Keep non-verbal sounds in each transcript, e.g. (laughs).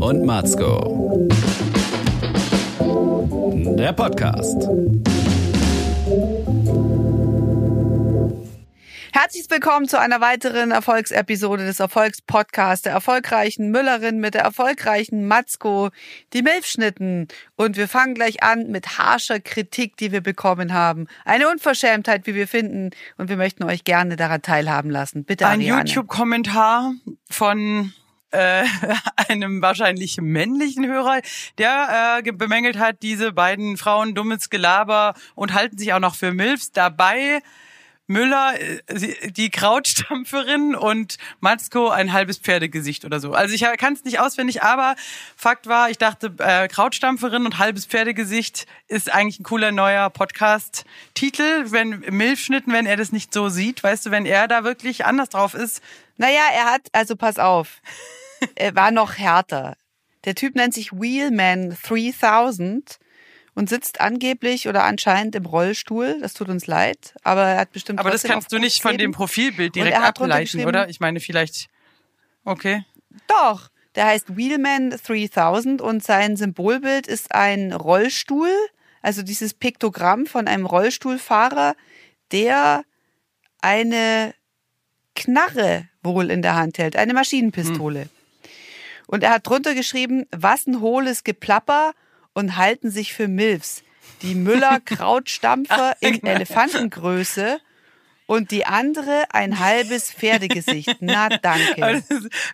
und Matzko. Der Podcast. Herzlich willkommen zu einer weiteren Erfolgsepisode des Erfolgspodcasts der erfolgreichen Müllerin mit der erfolgreichen Matzko, die Milfschnitten. Und wir fangen gleich an mit harscher Kritik, die wir bekommen haben. Eine Unverschämtheit, wie wir finden. Und wir möchten euch gerne daran teilhaben lassen. Bitte, Ein. YouTube-Kommentar von äh, (laughs) einem wahrscheinlich männlichen Hörer, der äh, bemängelt hat, diese beiden Frauen dummes Gelaber und halten sich auch noch für Milfs. Dabei Müller, äh, die Krautstampferin und Matzko ein halbes Pferdegesicht oder so. Also ich kann es nicht auswendig, aber Fakt war, ich dachte, äh, Krautstampferin und halbes Pferdegesicht ist eigentlich ein cooler neuer Podcast-Titel, wenn Milchschnitten, wenn er das nicht so sieht, weißt du, wenn er da wirklich anders drauf ist. Naja, er hat, also pass auf, war noch härter. Der Typ nennt sich Wheelman 3000 und sitzt angeblich oder anscheinend im Rollstuhl. Das tut uns leid, aber er hat bestimmt. Aber das kannst du nicht von dem. Profilbild direkt ableiten, oder? Ich meine, vielleicht. Okay. Doch, der heißt Wheelman 3000 und sein Symbolbild ist ein Rollstuhl, also dieses Piktogramm von einem Rollstuhlfahrer, der eine Knarre wohl in der Hand hält, eine Maschinenpistole. Und er hat drunter geschrieben, was ein hohles Geplapper und halten sich für Milfs. Die Müller Krautstampfer (laughs) in Elefantengröße und die andere ein halbes Pferdegesicht. Na danke.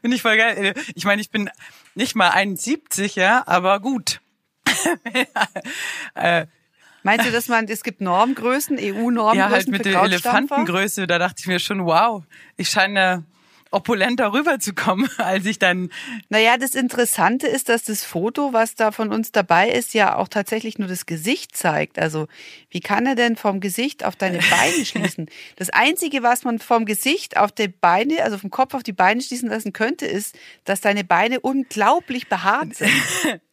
Finde ich voll geil. Ich meine, ich bin nicht mal 71, ja, aber gut. (laughs) Meinst du, dass man, es gibt Normgrößen, EU-Normgrößen Ja, halt mit für der? Elefantengröße, da dachte ich mir schon, wow, ich scheine opulenter rüberzukommen, (laughs) als ich dann Naja, das Interessante ist, dass das Foto, was da von uns dabei ist, ja auch tatsächlich nur das Gesicht zeigt. Also, wie kann er denn vom Gesicht auf deine Beine schließen? (laughs) Das Einzige, was man vom Gesicht auf die Beine, also vom Kopf auf die Beine schließen lassen könnte, ist, dass deine Beine unglaublich behaart sind. (laughs)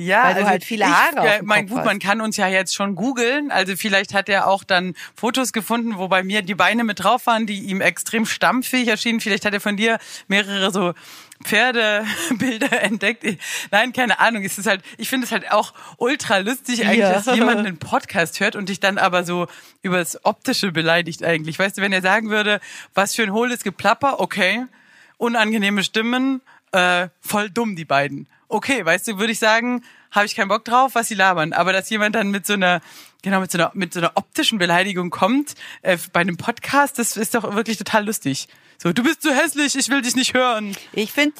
Ja, Weil du halt viele Haare auf ja, dem mein, Kopf gut, hast. man kann uns ja jetzt schon googeln. Also vielleicht hat er auch dann Fotos gefunden, wo bei mir die Beine mit drauf waren, die ihm extrem stammfähig erschienen. Vielleicht hat er von dir mehrere so Pferdebilder (laughs) entdeckt. Nein, keine Ahnung. Es ist halt, ich finde es halt auch ultra lustig eigentlich, Ja. dass jemand einen Podcast hört und dich dann aber so übers Optische beleidigt eigentlich. Weißt du, wenn er sagen würde, was für ein hohles Geplapper, okay, unangenehme Stimmen, äh, voll dumm die beiden. Okay, weißt du, würde ich sagen, habe ich keinen Bock drauf, was sie labern. Aber dass jemand dann mit so einer, genau, mit so einer, mit so einer optischen Beleidigung kommt, äh, bei einem Podcast, das ist doch wirklich total lustig. So, du bist zu hässlich, ich will dich nicht hören. Ich finde,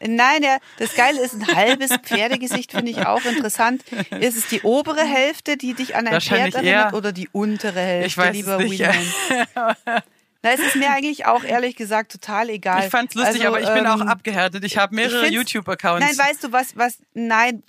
nein, der, das Geile ist ein halbes Pferdegesicht, finde ich auch interessant. Ist es die obere Hälfte, die dich an ein Pferd erinnert, eher- oder die untere Hälfte, Ich weiß lieber es nicht. (laughs) Wheelman? Na, es ist mir eigentlich auch (laughs) ehrlich gesagt total egal. Ich fand's lustig, Also, aber ich bin auch ähm, abgehärtet. Ich habe mehrere YouTube-Accounts. Nein, weißt du was, was, nein,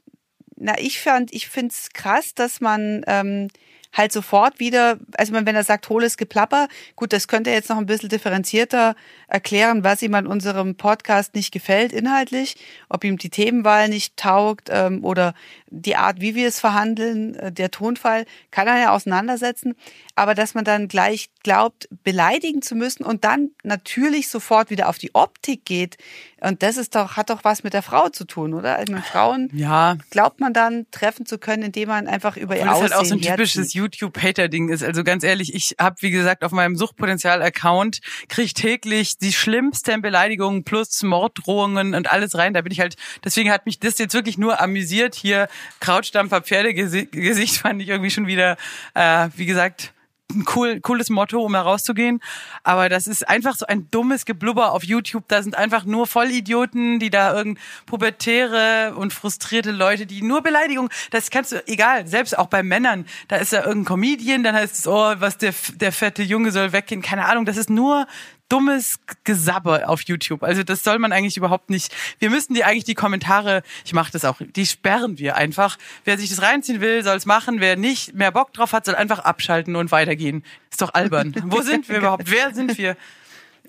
na, ich fand, ich find's krass, dass man ähm, halt sofort wieder, also wenn er sagt, hohles Geplapper, gut, das könnte er jetzt noch ein bisschen differenzierter erklären, was ihm an unserem Podcast nicht gefällt inhaltlich, ob ihm die Themenwahl nicht taugt ähm, oder die Art, wie wir es verhandeln, äh, der Tonfall, kann er ja auseinandersetzen, aber dass man dann gleich glaubt, beleidigen zu müssen und dann natürlich sofort wieder auf die Optik geht, und das ist doch, hat doch was mit der Frau zu tun, oder? Also mit Frauen ja, glaubt man dann treffen zu können, indem man einfach über ihr Weil es Aussehen halt auch so ein typisches YouTube-Hater-Ding ist. Also ganz ehrlich, ich habe, wie gesagt, auf meinem Suchtpotenzial-Account kriege ich täglich die schlimmsten Beleidigungen plus Morddrohungen und alles rein. Da bin ich halt, deswegen hat mich das jetzt wirklich nur amüsiert. Hier Krautstampfer Pferdegesicht fand ich irgendwie schon wieder, äh, wie gesagt, ein cool, cooles Motto, um da rauszugehen. Aber das ist einfach so ein dummes Geblubber auf YouTube. Da sind einfach nur Vollidioten, die da irgend pubertäre und frustrierte Leute, die nur Beleidigung, das kannst du, egal, selbst auch bei Männern, da ist da irgendein Comedian, dann heißt es, oh, was der, der fette Junge soll weggehen, keine Ahnung, das ist nur dummes Gesabber auf YouTube. Also das soll man eigentlich überhaupt nicht. Wir müssten die eigentlich die Kommentare, ich mache das auch, die sperren wir einfach. Wer sich das reinziehen will, soll es machen. Wer nicht mehr Bock drauf hat, soll einfach abschalten und weitergehen. Ist doch albern. Wo sind wir (laughs) überhaupt? Wer sind wir?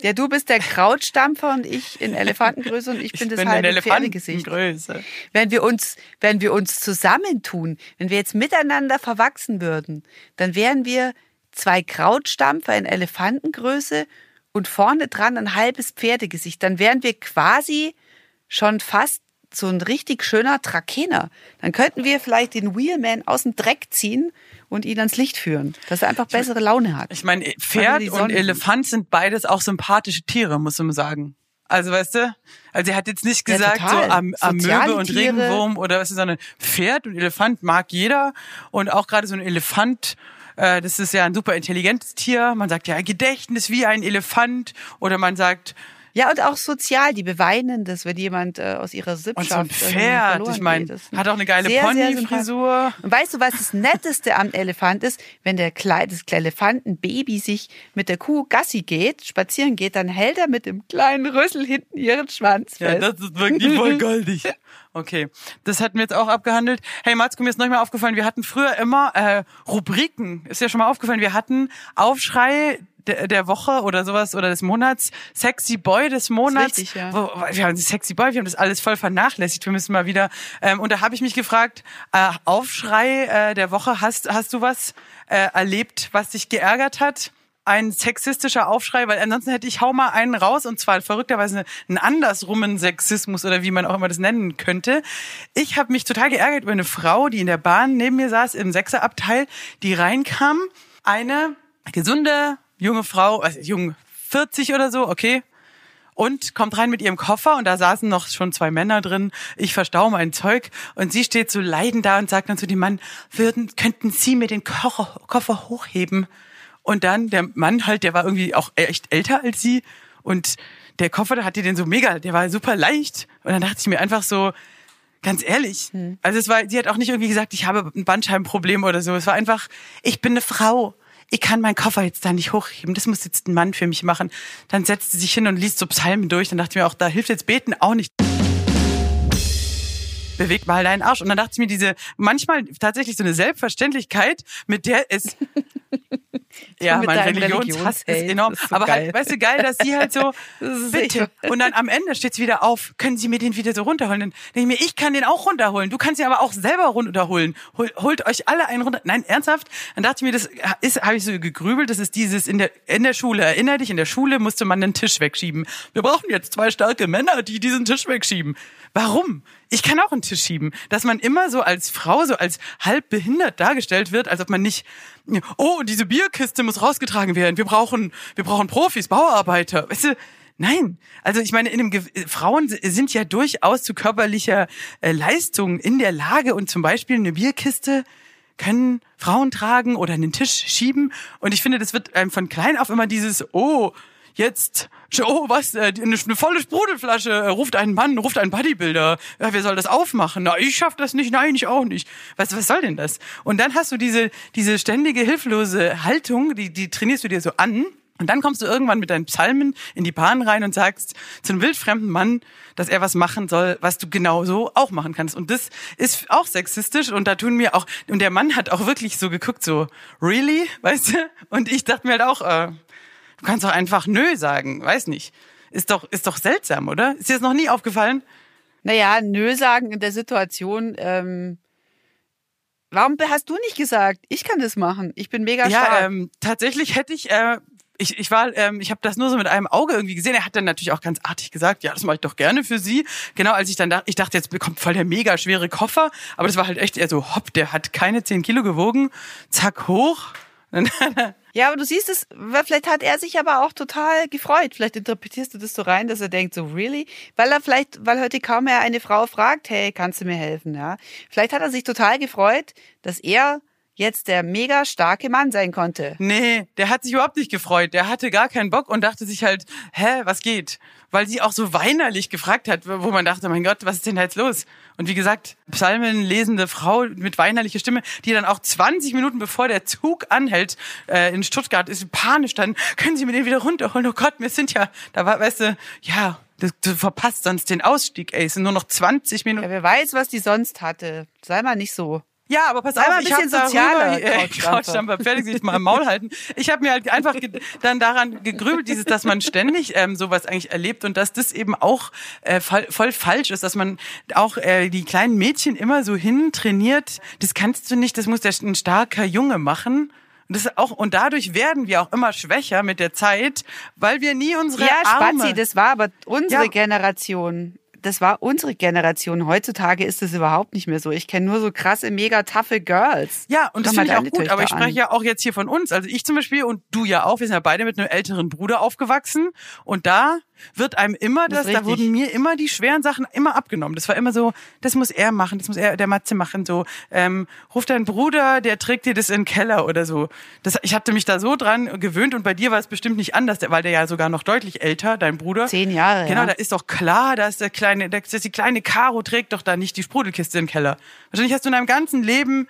Ja, du bist der Krautstampfer und ich in Elefantengröße und ich bin das bin halbe. Elefantengröße. Wenn wir uns, wenn wir uns zusammentun, wenn wir jetzt miteinander verwachsen würden, dann wären wir zwei Krautstampfer in Elefantengröße und vorne dran ein halbes Pferdegesicht. Dann wären wir quasi schon fast so ein richtig schöner Trakener. Dann könnten wir vielleicht den Wheelman aus dem Dreck ziehen und ihn ans Licht führen, dass er einfach bessere Laune hat. Ich meine, Pferd und Elefant sind beides auch sympathische Tiere, muss man sagen. Also weißt du, also er hat jetzt nicht Ja, gesagt total. so am, am Möwe und Tiere. Regenwurm oder was ist, sondern Pferd und Elefant mag jeder und auch gerade so ein Elefant, äh, das ist ja ein super intelligentes Tier. Man sagt ja Gedächtnis wie ein Elefant oder man sagt Ja, und auch sozial, die beweinen das, wenn jemand äh, aus ihrer und Sippschaft so ein Pferd, ich meine, hat auch eine geile Ponyfrisur. Und weißt du, was das Netteste am Elefant ist? Wenn der Kle das Elefantenbaby sich mit der Kuh Gassi geht, spazieren geht, dann hält er mit dem kleinen Rüssel hinten ihren Schwanz Ja, fest. das ist wirklich voll goldig. (laughs) Okay, das hatten wir jetzt auch abgehandelt. Hey Matzko, mir ist noch mal aufgefallen, wir hatten früher immer äh, Rubriken. Ist ja schon mal aufgefallen, wir hatten Aufschrei der, Woche oder sowas oder des Monats, Sexy Boy des Monats. richtig, ja. Wo, wir haben Sexy Boy, wir haben das alles voll vernachlässigt. Wir müssen mal wieder. Ähm, und da habe ich mich gefragt, äh, Aufschrei äh, der Woche, hast hast du was äh, erlebt, was dich geärgert hat? ein sexistischer Aufschrei, weil ansonsten hätte ich hau mal einen raus und zwar verrückterweise einen andersrummen Sexismus oder wie man auch immer das nennen könnte. Ich habe mich total geärgert über eine Frau, die in der Bahn neben mir saß im Sechserabteil, die reinkam, eine gesunde junge Frau, also jung 40 oder so, okay, und kommt rein mit ihrem Koffer und da saßen noch schon zwei Männer drin. Ich verstaue mein Zeug und sie steht so leidend da und sagt dann zu dem Mann, würden, könnten Sie mir den Koffer, Koffer hochheben? Und dann der Mann halt, der war irgendwie auch echt älter als sie und der Koffer, da hatte den so mega, der war super leicht und dann dachte ich mir einfach so, ganz ehrlich, also es war, sie hat auch nicht irgendwie gesagt, ich habe ein Bandscheibenproblem oder so. Es war einfach, ich bin eine Frau. Ich kann meinen Koffer jetzt da nicht hochheben. Das muss jetzt ein Mann für mich machen. Dann setzt sie sich hin und liest so Psalmen durch. Dann dachte ich mir auch, da hilft jetzt Beten auch nicht. Bewegt mal deinen Arsch. Und dann dachte ich mir, diese manchmal tatsächlich so eine Selbstverständlichkeit, mit der es ja, mein Religionshass ist Religionshate. enorm. Ist so aber geil. halt, weißt du, geil, dass sie halt so, (laughs) ist bitte. Und dann am Ende steht sie wieder auf, können Sie mir den wieder so runterholen? Dann denke ich mir, ich kann den auch runterholen. Du kannst ihn aber auch selber runterholen. Hol, holt euch alle einen runter. Nein, ernsthaft? Dann dachte ich mir, das ist, habe ich so gegrübelt, das ist dieses in der, in der Schule. Erinner dich, in der Schule musste man den Tisch wegschieben. Wir brauchen jetzt zwei starke Männer, die diesen Tisch wegschieben. Warum? Ich kann auch einen Tisch schieben. Dass man immer so als Frau, so als halb behindert dargestellt wird, als ob man nicht, oh, diese Bierkiste muss rausgetragen werden. Wir brauchen, wir brauchen Profis, Bauarbeiter. Weißt du, Nein, also ich meine, in dem Ge Frauen sind ja durchaus zu körperlicher äh, Leistung in der Lage und zum Beispiel eine Bierkiste können Frauen tragen oder einen Tisch schieben. Und ich finde, das wird einem von klein auf immer dieses, oh, jetzt, oh, was, äh, eine, eine volle Sprudelflasche, äh, ruft einen Mann, ruft einen Bodybuilder, ja, wer soll das aufmachen? Na, ich schaff das nicht, nein, ich auch nicht. Was, was soll denn das? Und dann hast du diese, diese ständige, hilflose Haltung, die, die trainierst du dir so an. Und dann kommst du irgendwann mit deinen Psalmen in die Bahn rein und sagst zu einem wildfremden Mann, dass er was machen soll, was du genauso auch machen kannst. Und das ist auch sexistisch und da tun mir auch, und der Mann hat auch wirklich so geguckt, so, really? Weißt du? Und ich dachte mir halt auch, äh, du kannst doch einfach nö sagen, weiß nicht. Ist doch, ist doch seltsam, oder? Ist dir das noch nie aufgefallen? Naja, nö sagen in der Situation. Ähm, warum hast du nicht gesagt, ich kann das machen? Ich bin mega Ja, stark. ähm, tatsächlich hätte ich, äh, ich, ich war, ähm, ich habe das nur so mit einem Auge irgendwie gesehen. Er hat dann natürlich auch ganz artig gesagt, ja, das mache ich doch gerne für Sie. Genau, als ich dann dachte, ich dachte, jetzt bekommt voll der mega schwere Koffer, aber das war halt echt eher so, hopp, der hat keine 10 Kilo gewogen, zack, hoch. (laughs) Ja, aber du siehst es, vielleicht hat er sich aber auch total gefreut. Vielleicht interpretierst du das so rein, dass er denkt, so really? Weil er vielleicht, weil heute kaum mehr eine Frau fragt, hey, kannst du mir helfen, ja? Vielleicht hat er sich total gefreut, dass er jetzt der mega starke Mann sein konnte. Nee, der hat sich überhaupt nicht gefreut. Der hatte gar keinen Bock und dachte sich halt, hä, was geht? Weil sie auch so weinerlich gefragt hat, wo man dachte, mein Gott, was ist denn da jetzt los? Und wie gesagt, Psalmen lesende Frau mit weinerlicher Stimme, die dann auch 20 Minuten bevor der Zug anhält äh, in Stuttgart, ist panisch dann, können Sie mir den wieder runterholen? Oh Gott, wir sind ja, da war, weißt du, ja, du, verpasst sonst den Ausstieg, ey, es sind nur noch 20 Minuten. Ja, wer weiß, was die sonst hatte. Sei mal nicht so. Ja, aber pass auf, ich habe darüber, äh, Couchdampfer. Fertig sich mal im Maul halten. Ich habe mir halt einfach dann daran gegrübelt, dieses, dass man ständig ähm, sowas eigentlich erlebt und dass das eben auch äh, voll, falsch ist, dass man auch äh, die kleinen Mädchen immer so hin trainiert. Das kannst du nicht, das muss der, ein starker Junge machen. Und, das auch, und dadurch werden wir auch immer schwächer mit der Zeit, weil wir nie unsere Ja, Arme... Spazi, das war aber unsere Ja. Generation. Das war unsere Generation. Heutzutage ist das überhaupt nicht mehr so. Ich kenne nur so krasse, mega taffe Girls. Ja, und das Schau mal finde ich auch gut, aber ich Töchter spreche ja auch jetzt hier von uns. Also ich zum Beispiel und du ja auch, wir sind ja beide mit einem älteren Bruder aufgewachsen und da wird einem immer Das das, da wurden mir immer die schweren Sachen immer abgenommen. Das war immer so, das muss er machen, das muss er, der Matze machen, so, ähm, ruf deinen Bruder, der trägt dir das in den Keller oder so. Das, ich hatte mich da so dran gewöhnt und bei dir war es bestimmt nicht anders, weil der ja sogar noch deutlich älter, dein Bruder. Zehn Jahre, Genau, ja. da ist doch klar, dass der kleine, dass die kleine Caro trägt doch da nicht die Sprudelkiste in den Keller. Wahrscheinlich hast du in deinem ganzen Leben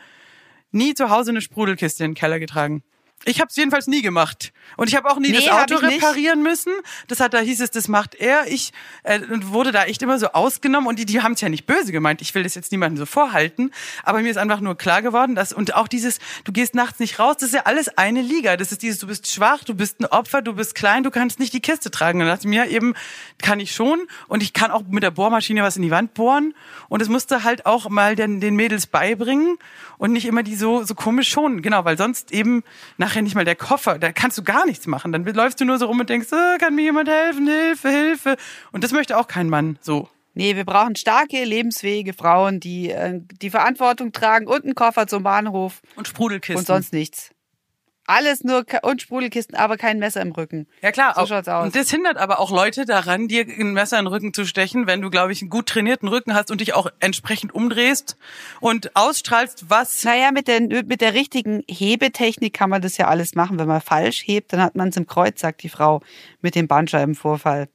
nie zu Hause eine Sprudelkiste in den Keller getragen. Ich habe es jedenfalls nie gemacht. Und ich habe auch nie Nee, das Auto reparieren müssen. Das hat, da hieß es, das macht er. Ich äh, wurde da echt immer so ausgenommen. Und die, die haben es ja nicht böse gemeint. Ich will das jetzt niemandem so vorhalten. Aber mir ist einfach nur klar geworden, dass, und auch dieses, du gehst nachts nicht raus, das ist ja alles eine Liga. Das ist dieses, du bist schwach, du bist ein Opfer, du bist klein, du kannst nicht die Kiste tragen. Und dann dachte ich mir eben, kann ich schon. Und ich kann auch mit der Bohrmaschine was in die Wand bohren. Und es musste halt auch mal den, den Mädels beibringen und nicht immer die so, so komisch schonen. Genau, weil sonst eben nachher nicht mal der Koffer, da kannst du gar nichts machen. Dann läufst du nur so rum und denkst, äh, kann mir jemand helfen, Hilfe, Hilfe. Und das möchte auch kein Mann so. Nee, wir brauchen starke, lebensfähige Frauen, die äh, die Verantwortung tragen und einen Koffer zum Bahnhof Und Sprudelkisten. und sonst nichts. Alles nur und Sprudelkisten, aber kein Messer im Rücken. Ja klar, So auch, schaut's aus. und das hindert aber auch Leute daran, dir ein Messer in den Rücken zu stechen, wenn du, glaube ich, einen gut trainierten Rücken hast und dich auch entsprechend umdrehst und ausstrahlst, was Naja, mit der, mit der richtigen Hebetechnik kann man das ja alles machen. Wenn man falsch hebt, dann hat man es im Kreuz, sagt die Frau mit dem Bandscheibenvorfall.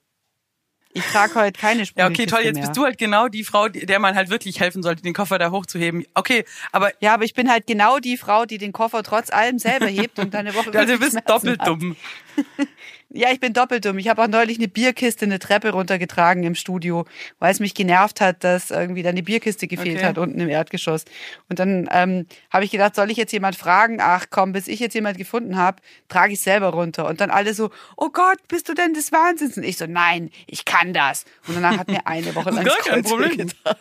Ich trage heute keine Ja, Sprudelkiste okay, toll. Jetzt mehr. bist du halt genau die Frau, der man halt wirklich helfen sollte, den Koffer da hochzuheben. Okay, aber Ja, aber ich bin halt genau die Frau, die den Koffer trotz allem selber hebt und dann eine Woche (laughs) also du bist doppelt hat. dumm. (laughs) Ja, ich bin doppelt dumm. Ich habe auch neulich eine Bierkiste eine Treppe runtergetragen im Studio, weil es mich genervt hat, dass irgendwie da eine Bierkiste gefehlt Okay. hat unten im Erdgeschoss. Und dann ähm, habe ich gedacht, soll ich jetzt jemand fragen? Ach komm, bis ich jetzt jemand gefunden habe, trage ich selber runter. Und dann alle so, oh Gott, bist du denn des Wahnsinns? Und ich so, nein, ich kann das. Und danach hat mir eine Woche (laughs) lang Gar kein Problem. wehgetan.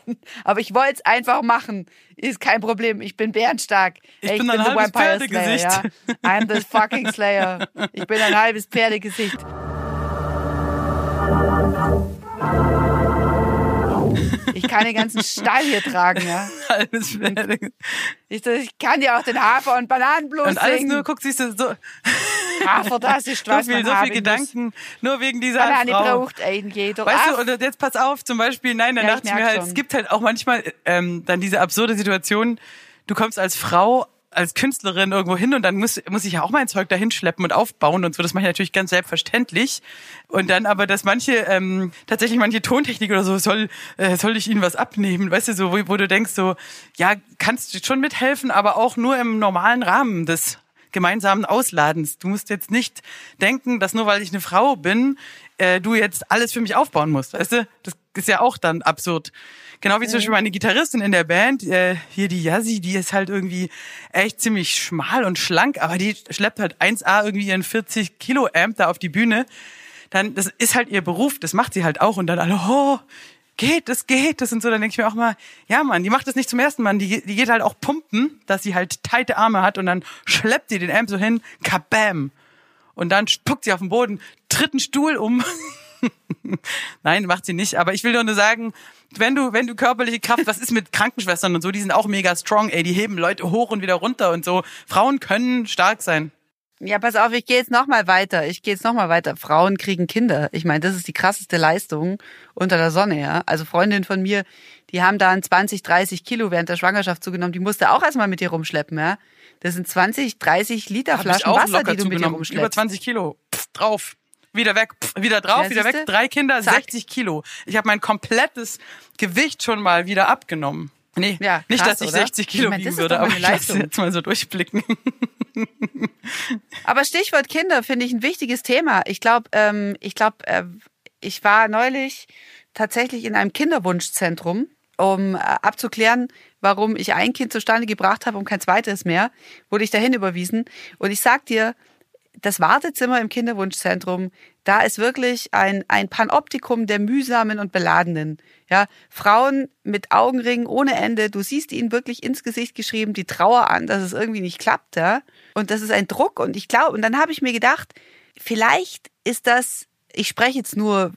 Aber ich wollte es einfach machen. Ist kein Problem. Ich bin bärenstark. Ich Ey, bin ein the halbes Vampire Slayer, Pferdegesicht. Ja. I'm the fucking Slayer. Ich bin ein halbes Pferdegesicht. (laughs) Ich kann den ganzen Stall hier tragen, ja. (laughs) Ich, ich kann dir auch den Hafer- und Bananenblues Und alles singen. nur, guck, siehst du, so, Hafer, das ist (laughs) so was viel, man so viel haben muss. Gedanken, nur wegen dieser Banane Frau. braucht ein jeder. Weißt du, und jetzt pass auf, zum Beispiel, nein, dann Ja, dachte ich mir halt, schon. es gibt halt auch manchmal ähm, dann diese absurde Situation, du kommst als Frau, als Künstlerin irgendwo hin und dann muss, muss ich ja auch mein Zeug dahin schleppen und aufbauen und so. Das mache ich natürlich ganz selbstverständlich. Und dann aber, dass manche, ähm, tatsächlich manche Tontechnik oder so, soll, äh, soll ich ihnen was abnehmen, weißt du, so, wo, wo du denkst so, ja, kannst du schon mithelfen, aber auch nur im normalen Rahmen des gemeinsamen Ausladens. Du musst jetzt nicht denken, dass nur weil ich eine Frau bin, äh, du jetzt alles für mich aufbauen musst. Weißt du? Das ist ja auch dann absurd. Genau wie zum Beispiel meine Gitarristin in der Band, äh, hier die Yassi, die ist halt irgendwie echt ziemlich schmal und schlank, aber die schleppt halt 1A irgendwie ihren 40 Kilo Amp da auf die Bühne. Dann, das ist halt ihr Beruf, das macht sie halt auch und dann alle, oh, geht, das geht, das und so. Dann denke ich mir auch mal, ja Mann, die macht das nicht zum ersten Mal, die, die geht halt auch pumpen, dass sie halt teite Arme hat und dann schleppt sie den Amp so hin, kabam. Und dann spuckt sie auf den Boden, tritt einen Stuhl um. (laughs) Nein, macht sie nicht. Aber ich will nur sagen, wenn du, wenn du körperliche Kraft, was ist mit Krankenschwestern und so, die sind auch mega strong, ey, die heben Leute hoch und wieder runter und so. Frauen können stark sein. Ja, pass auf, ich gehe jetzt noch mal weiter. Ich gehe jetzt noch mal weiter. Frauen kriegen Kinder. Ich meine, das ist die krasseste Leistung unter der Sonne, ja. Also Freundinnen von mir, die haben dann 20, 30 Kilo während der Schwangerschaft zugenommen. Die musste auch erstmal mit dir rumschleppen, ja. Das sind 20, 30 Liter Hab Flaschen Wasser, die du mit dir zugenommen. Über rumschleppst. 20 Kilo. Pff, drauf. Wieder weg, wieder drauf, Ja, wieder weg. Drei Kinder, Zack. 60 Kilo. Ich habe mein komplettes Gewicht schon mal wieder abgenommen. Nee, Ja, nicht, krass, dass ich oder? 60 Kilo Ich mein, wiegen würde, aber ich lasse jetzt mal so durchblicken. (laughs) Aber Stichwort Kinder finde ich ein wichtiges Thema. Ich glaube, ähm, ich glaube, äh, ich war neulich tatsächlich in einem Kinderwunschzentrum, um äh, abzuklären, warum ich ein Kind zustande gebracht habe und kein zweites mehr, wurde ich dahin überwiesen. Und ich sag dir, das Wartezimmer im Kinderwunschzentrum, da ist wirklich ein, ein Panoptikum der mühsamen und beladenen. Ja, Frauen mit Augenringen ohne Ende. Du siehst ihnen wirklich ins Gesicht geschrieben, die Trauer an, dass es irgendwie nicht klappt, ja. Und das ist ein Druck. Und ich glaube, und dann habe ich mir gedacht, vielleicht ist das, ich spreche jetzt nur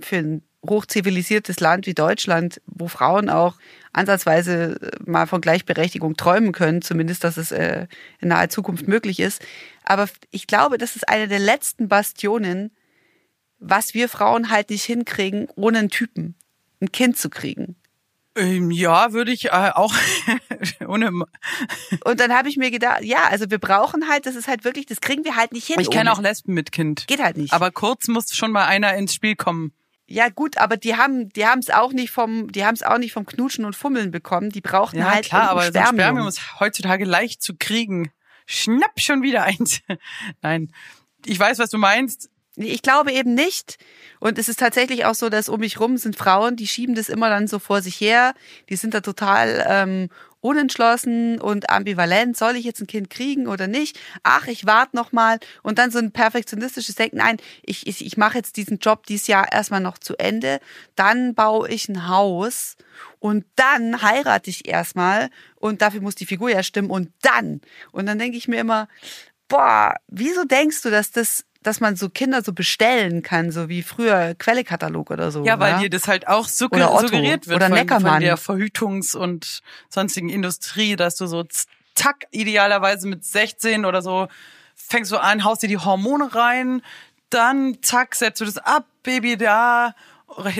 für ein hochzivilisiertes Land wie Deutschland, wo Frauen auch ansatzweise mal von Gleichberechtigung träumen können, zumindest, dass es äh, in naher Zukunft möglich ist. Aber ich glaube, das ist eine der letzten Bastionen, was wir Frauen halt nicht hinkriegen, ohne einen Typen ein Kind zu kriegen. Ähm, ja, würde ich äh, auch (laughs) ohne. (laughs) Und dann habe ich mir gedacht, ja, also wir brauchen halt, das ist halt wirklich, das kriegen wir halt nicht hin. Ich kenne auch Lesben mit Kind. Geht halt nicht. Aber kurz muss schon mal einer ins Spiel kommen. Ja gut, aber die haben, die haben es auch nicht vom, die haben es auch nicht vom Knutschen und Fummeln bekommen. Die brauchten Ja, halt klar, aber Spermium. Spermium ist heutzutage leicht zu kriegen. Schnapp schon wieder eins. (laughs) Nein. Ich weiß, was du meinst. Ich glaube eben nicht. Und es ist tatsächlich auch so, dass um mich rum sind Frauen, die schieben das immer dann so vor sich her. Die sind da total ähm, unentschlossen und ambivalent. Soll ich jetzt ein Kind kriegen oder nicht? Ach, ich warte noch mal. Und dann so ein perfektionistisches Denken. Nein, ich, ich, ich mache jetzt diesen Job dieses Jahr erstmal noch zu Ende. Dann baue ich ein Haus und dann heirate ich erstmal. Und dafür muss die Figur ja stimmen. Und dann. Und dann denke ich mir immer, boah, wieso denkst du, dass das dass man so Kinder so bestellen kann, so wie früher Quellekatalog oder so. Ja, weil dir das halt auch sugger Oder Otto suggeriert wird oder von, von der Verhütungs- und sonstigen Industrie, dass du so zack, idealerweise mit 16 oder so fängst du an, haust dir die Hormone rein, dann zack, setzt du das ab, Baby da,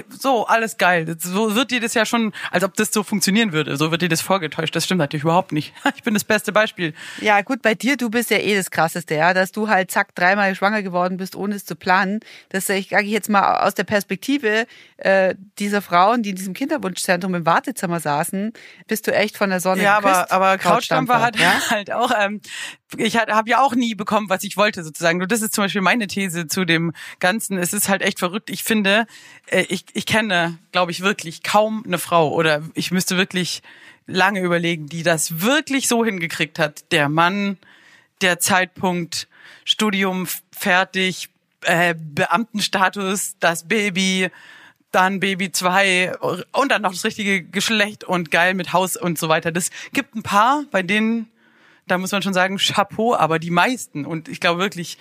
so, alles geil. So wird dir das ja schon, als ob das so funktionieren würde. So wird dir das vorgetäuscht. Das stimmt natürlich überhaupt nicht. (laughs) Ich bin das beste Beispiel. Ja, gut, bei dir, du bist ja eh das Krasseste, ja, dass du halt zack dreimal schwanger geworden bist, ohne es zu planen. Das sage ich sag ich jetzt mal aus der Perspektive äh, dieser Frauen, die in diesem Kinderwunschzentrum im Wartezimmer saßen, bist du echt von der Sonne Ja, aber, aber Krautstampfer hat ja? (laughs) halt auch, ähm, ich habe ja auch nie bekommen, was ich wollte sozusagen. Nur das ist zum Beispiel meine These zu dem Ganzen. Es ist halt echt verrückt. Ich finde, äh, ich, ich kenne, glaube ich, wirklich kaum eine Frau oder ich müsste wirklich lange überlegen, die das wirklich so hingekriegt hat. Der Mann, der Zeitpunkt, Studium fertig, äh, Beamtenstatus, das Baby, dann Baby 2 und dann noch das richtige Geschlecht und geil mit Haus und so weiter. Das gibt ein paar, bei denen, da muss man schon sagen, Chapeau, aber die meisten und ich glaube wirklich,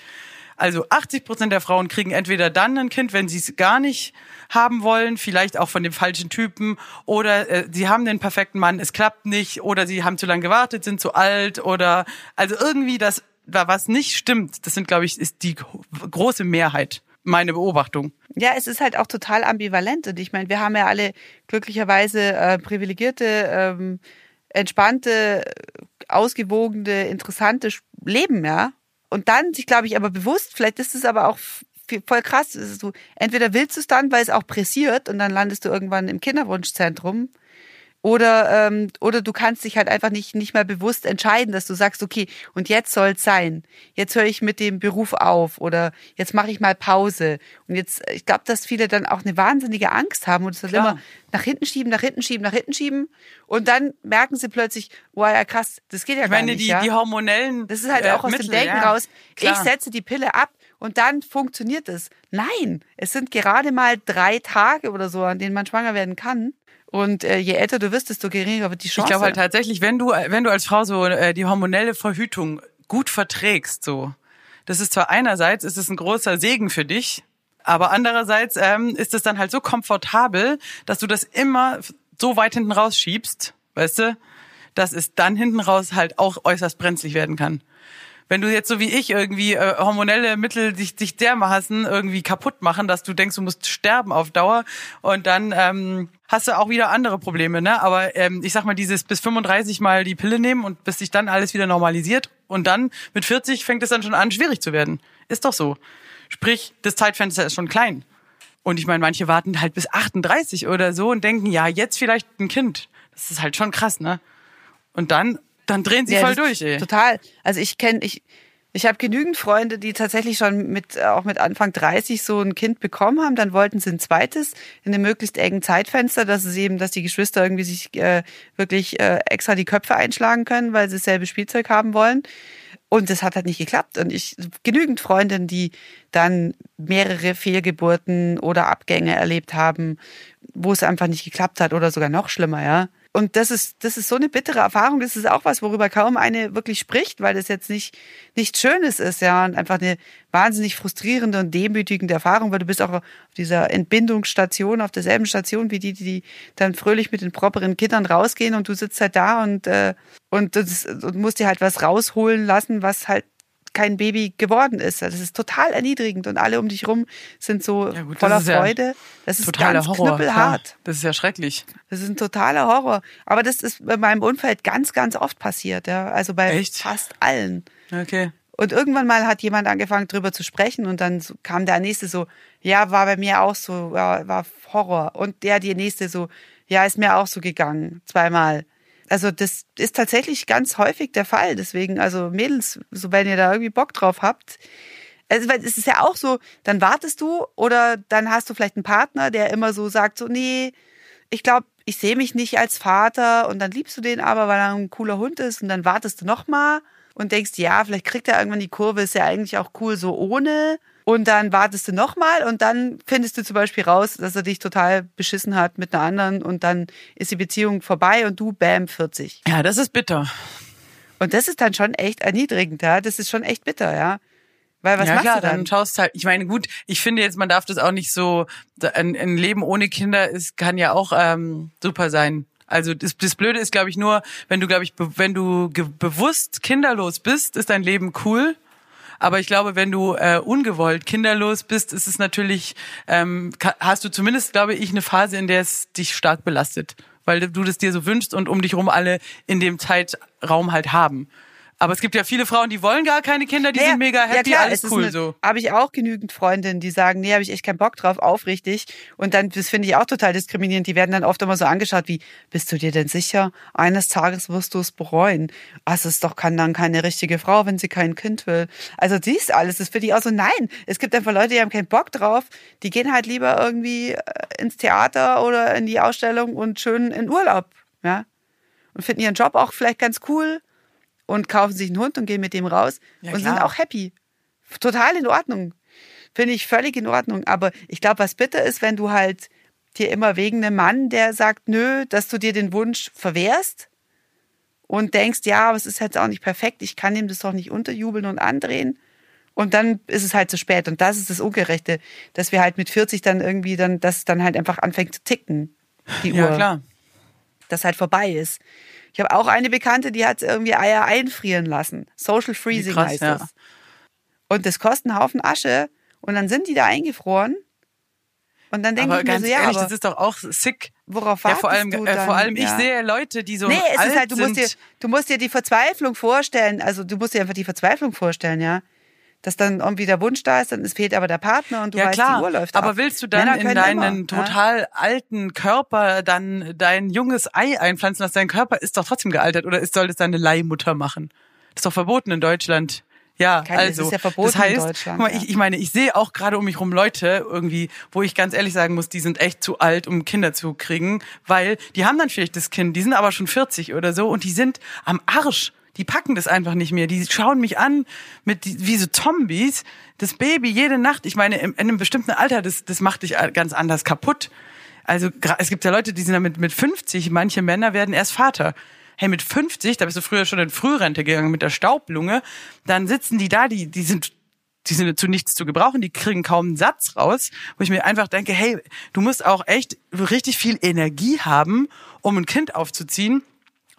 also 80 Prozent der Frauen kriegen entweder dann ein Kind, wenn sie es gar nicht haben wollen, vielleicht auch von dem falschen Typen, oder äh, sie haben den perfekten Mann, es klappt nicht, oder sie haben zu lange gewartet, sind zu alt, oder also irgendwie das, da was nicht stimmt, das sind, glaube ich, ist die große Mehrheit, meine Beobachtung. Ja, es ist halt auch total ambivalent. Und ich meine, wir haben ja alle glücklicherweise äh, privilegierte, ähm, entspannte, ausgewogene, interessante Leben, ja. Und dann sich, glaube ich, aber bewusst, vielleicht ist es aber auch voll krass, so, entweder willst du es dann, weil es auch pressiert und dann landest du irgendwann im Kinderwunschzentrum oder, ähm, oder du kannst dich halt einfach nicht, nicht mehr bewusst entscheiden, dass du sagst, okay, und jetzt soll's sein. Jetzt höre ich mit dem Beruf auf oder jetzt mache ich mal Pause. Und jetzt, ich glaube, dass viele dann auch eine wahnsinnige Angst haben und es dann Klar. immer nach hinten schieben, nach hinten schieben, nach hinten schieben. Und dann merken sie plötzlich, wow, ja krass, das geht ja Ich gar meine, nicht. die, ja? die hormonellen Das ist halt äh, auch aus Mittel, dem Denken ja, raus. klar. Ich setze die Pille ab und dann funktioniert es. Nein, es sind gerade mal drei Tage oder so, an denen man schwanger werden kann. Und äh, je älter du wirst, desto geringer wird die Chance. Ich glaube halt tatsächlich, wenn du, wenn du als Frau so äh, die hormonelle Verhütung gut verträgst, so, das ist zwar einerseits, ist es ein großer Segen für dich, aber andererseits ähm, ist es dann halt so komfortabel, dass du das immer so weit hinten rausschiebst, weißt du, dass es dann hinten raus halt auch äußerst brenzlig werden kann. Wenn du jetzt so wie ich irgendwie äh, hormonelle Mittel dich, dich dermaßen irgendwie kaputt machen, dass du denkst, du musst sterben auf Dauer und dann ähm, hast du auch wieder andere Probleme, ne? Aber ähm, ich sag mal, dieses bis 35 mal die Pille nehmen und bis sich dann alles wieder normalisiert und dann mit 40 fängt es dann schon an, schwierig zu werden. Ist doch so. Sprich, das Zeitfenster ist schon klein. Und ich meine, manche warten halt bis 38 oder so und denken, ja, jetzt vielleicht ein Kind. Das ist halt schon krass, ne? Und dann, dann drehen sie Ja, voll durch, ey. Total. Also ich kenne, ich, ich habe genügend Freunde, die tatsächlich schon mit, äh, auch mit Anfang 30 so ein Kind bekommen haben. Dann wollten sie ein zweites in einem möglichst engen Zeitfenster, dass es eben, dass die Geschwister irgendwie sich äh, wirklich äh, extra die Köpfe einschlagen können, weil sie dasselbe Spielzeug haben wollen. Und das hat halt nicht geklappt. Und ich genügend Freundinnen, die dann mehrere Fehlgeburten oder Abgänge erlebt haben, wo es einfach nicht geklappt hat oder sogar noch schlimmer, ja. Und das ist, das ist so eine bittere Erfahrung. Das ist auch was, worüber kaum eine wirklich spricht, weil das jetzt nicht, nichts Schönes ist, ja, und einfach eine wahnsinnig frustrierende und demütigende Erfahrung, weil du bist auch auf dieser Entbindungsstation, auf derselben Station wie die, die dann fröhlich mit den properen Kindern rausgehen und du sitzt halt da und, äh, und, das, und musst dir halt was rausholen lassen, was halt kein Baby geworden ist. Das ist total erniedrigend und alle um dich rum sind so ja gut, voller Freude. Ja das ist ganz Horror, knüppelhart. Klar. Das ist ja schrecklich. Das ist ein totaler Horror. Aber das ist bei meinem Umfeld ganz, ganz oft passiert. Ja. Also bei Echt? fast allen. Okay. Und irgendwann mal hat jemand angefangen, drüber zu sprechen und dann kam der nächste so, ja, war bei mir auch so, ja, war Horror. Und der, die nächste so, ja, ist mir auch so gegangen, zweimal. Also das ist tatsächlich ganz häufig der Fall. Deswegen, also Mädels, so wenn ihr da irgendwie Bock drauf habt, also weil es ist ja auch so, dann wartest du oder dann hast du vielleicht einen Partner, der immer so sagt, so, nee, ich glaube, ich sehe mich nicht als Vater und dann liebst du den aber, weil er ein cooler Hund ist und dann wartest du nochmal und denkst, ja, vielleicht kriegt er irgendwann die Kurve, ist ja eigentlich auch cool so ohne. Und dann wartest du nochmal und dann findest du zum Beispiel raus, dass er dich total beschissen hat mit einer anderen und dann ist die Beziehung vorbei und du, bam, 40. Ja, das ist bitter. Und das ist dann schon echt erniedrigend, ja. Das ist schon echt bitter, ja. Weil was ja, machst klar, du dann? dann schaust halt, ich meine, gut, ich finde jetzt, man darf das auch nicht so, ein, ein Leben ohne Kinder ist, kann ja auch ähm, super sein. Also das, das Blöde ist, glaube ich, nur, wenn du, glaube ich, wenn du bewusst kinderlos bist, ist dein Leben cool. Aber ich glaube, wenn du äh, ungewollt kinderlos bist, ist es natürlich, ähm, hast du zumindest, glaube ich, eine Phase, in der es dich stark belastet, weil du das dir so wünschst und um dich rum alle in dem Zeitraum halt haben. Aber es gibt ja viele Frauen, die wollen gar keine Kinder, die naja, sind mega happy, ja klar, alles cool eine, so. Habe ich auch genügend Freundinnen, die sagen, nee, habe ich echt keinen Bock drauf, aufrichtig. Und dann, das finde ich auch total diskriminierend. Die werden dann oft immer so angeschaut wie, bist du dir denn sicher? Eines Tages wirst du es bereuen. Also es doch kann dann keine richtige Frau, wenn sie kein Kind will. Also dies alles, das finde ich auch so, nein. Es gibt einfach Leute, die haben keinen Bock drauf. Die gehen halt lieber irgendwie äh, ins Theater oder in die Ausstellung und schön in Urlaub, ja. Und finden ihren Job auch vielleicht ganz cool und kaufen sich einen Hund und gehen mit dem raus ja, und klar. sind auch happy. Total in Ordnung. Finde ich völlig in Ordnung. Aber ich glaube, was bitter ist, wenn du halt dir immer wegen einem Mann, der sagt, nö, dass du dir den Wunsch verwehrst und denkst, ja, aber es ist jetzt auch nicht perfekt, ich kann ihm das doch nicht unterjubeln und andrehen. Und dann ist es halt zu spät. Und das ist das Ungerechte, dass wir halt mit 40 dann irgendwie dann, dass dann halt einfach anfängt zu ticken, die Uhr. Ja, klar. Dass halt vorbei ist. Ich habe auch eine Bekannte, die hat irgendwie Eier einfrieren lassen. Social Freezing Krass, heißt ja. das. Und das kostet einen Haufen Asche. Und dann sind die da eingefroren. Und dann denke ich mir so, ja, ehrlich, aber das ist doch auch sick. Worauf ja, vor allem, du dann? Äh, vor allem, ja. ich sehe Leute, die so Nee, es alt ist halt, du musst, sind. dir, du musst dir die Verzweiflung vorstellen. Also du musst dir einfach die Verzweiflung vorstellen, ja. Dass dann irgendwie der Wunsch da ist, dann es fehlt aber der Partner und du ja, weißt, klar. die Uhr läuft Aber ab. willst du dann Männer in deinen immer, total ja? alten Körper dann dein junges Ei einpflanzen, dass dein Körper ist doch trotzdem gealtert oder soll das deine Leihmutter machen? Das ist doch verboten in Deutschland. Ja, Kein, also das ist ja verboten das heißt, in Deutschland. Guck mal, ja. ich, ich meine, ich sehe auch gerade um mich rum Leute irgendwie, wo ich ganz ehrlich sagen muss, die sind echt zu alt, um Kinder zu kriegen, weil die haben dann vielleicht das Kind, die sind aber schon 40 oder so und die sind am Arsch. Die packen das einfach nicht mehr. Die schauen mich an mit wie so Zombies. Das Baby jede Nacht. Ich meine, in, in einem bestimmten Alter, das, das macht dich ganz anders kaputt. Also es gibt ja Leute, die sind damit mit 50. Manche Männer werden erst Vater hey, mit 50, da bist du früher schon in Frührente gegangen mit der Staublunge, dann sitzen die da, die, die sind die sind zu nichts zu gebrauchen, die kriegen kaum einen Satz raus, wo ich mir einfach denke, hey, du musst auch echt richtig viel Energie haben, um ein Kind aufzuziehen.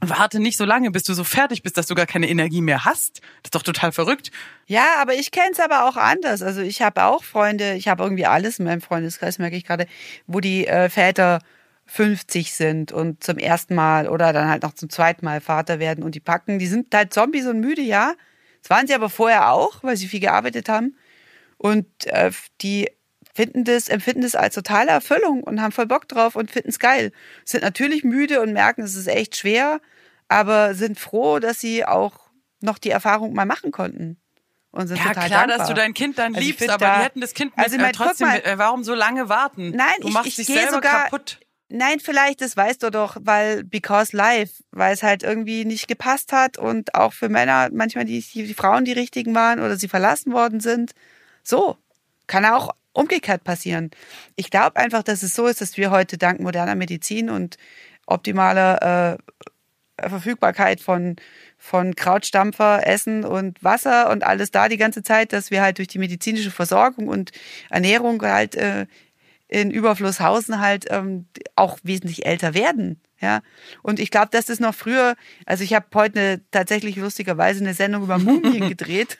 Warte nicht so lange, bis du so fertig bist, dass du gar keine Energie mehr hast. Das ist doch total verrückt. Ja, aber ich kenne es aber auch anders. Also ich habe auch Freunde, ich habe irgendwie alles in meinem Freundeskreis, merke ich gerade, wo die äh, Väter 50 sind und zum ersten Mal oder dann halt noch zum zweiten Mal Vater werden und die packen, die sind halt Zombies und müde, ja. Das waren sie aber vorher auch, weil sie viel gearbeitet haben. Und äh, die finden das, empfinden das als totale Erfüllung und haben voll Bock drauf und finden es geil. Sind natürlich müde und merken, es ist echt schwer, aber sind froh, dass sie auch noch die Erfahrung mal machen konnten. Und sind ja, total klar, dankbar. dass du dein Kind dann Also ich liebst, aber da- die hätten das Kind mit, Also ich mein, äh, trotzdem, mal. äh, warum so lange warten? Nein, du ich- machst ich dich gehe selber sogar- kaputt. Nein, vielleicht, das weißt du doch, weil because life, weil es halt irgendwie nicht gepasst hat und auch für Männer manchmal die, die Frauen die richtigen waren oder sie verlassen worden sind. So, kann auch umgekehrt passieren. Ich glaube einfach, dass es so ist, dass wir heute dank moderner Medizin und optimaler äh, Verfügbarkeit von, von Krautstampfer, Essen und Wasser und alles da die ganze Zeit, dass wir halt durch die medizinische Versorgung und Ernährung halt äh, in Überflusshausen halt ähm, auch wesentlich älter werden. Ja, und ich glaube, dass das noch früher, also ich habe heute eine, tatsächlich lustigerweise eine Sendung über Mumien (laughs) gedreht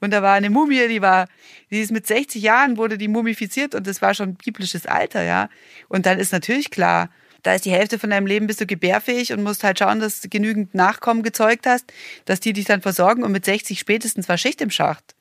und da war eine Mumie, die war, die ist mit 60 Jahren wurde die mumifiziert und das war schon biblisches Alter, ja. Und dann ist natürlich klar, da ist die Hälfte von deinem Leben bist du gebärfähig und musst halt schauen, dass du genügend Nachkommen gezeugt hast, dass die dich dann versorgen und mit 60 spätestens war Schicht im Schacht.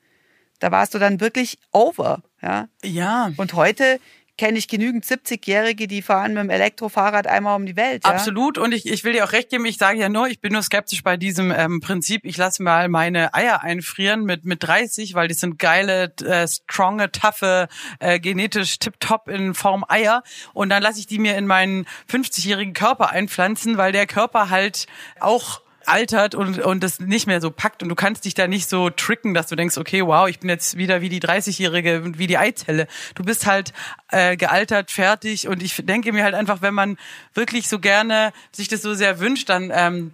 Da warst du dann wirklich over, ja. Ja. Und heute kenne ich genügend 70-Jährige, die fahren mit dem Elektrofahrrad einmal um die Welt. Ja? Absolut. Und ich, ich will dir auch recht geben, ich sage ja nur, ich bin nur skeptisch bei diesem ähm, Prinzip. Ich lasse mal meine Eier einfrieren mit, mit 30, weil die sind geile, äh, stronge, toughe, äh, genetisch tipptopp in Form Eier. Und dann lasse ich die mir in meinen 50-jährigen Körper einpflanzen, weil der Körper halt auch altert und, und das nicht mehr so packt und du kannst dich da nicht so tricken, dass du denkst, okay, wow, ich bin jetzt wieder wie die 30-Jährige, wie die Eizelle. Du bist halt äh, gealtert, fertig und ich denke mir halt einfach, wenn man wirklich so gerne sich das so sehr wünscht, dann ähm,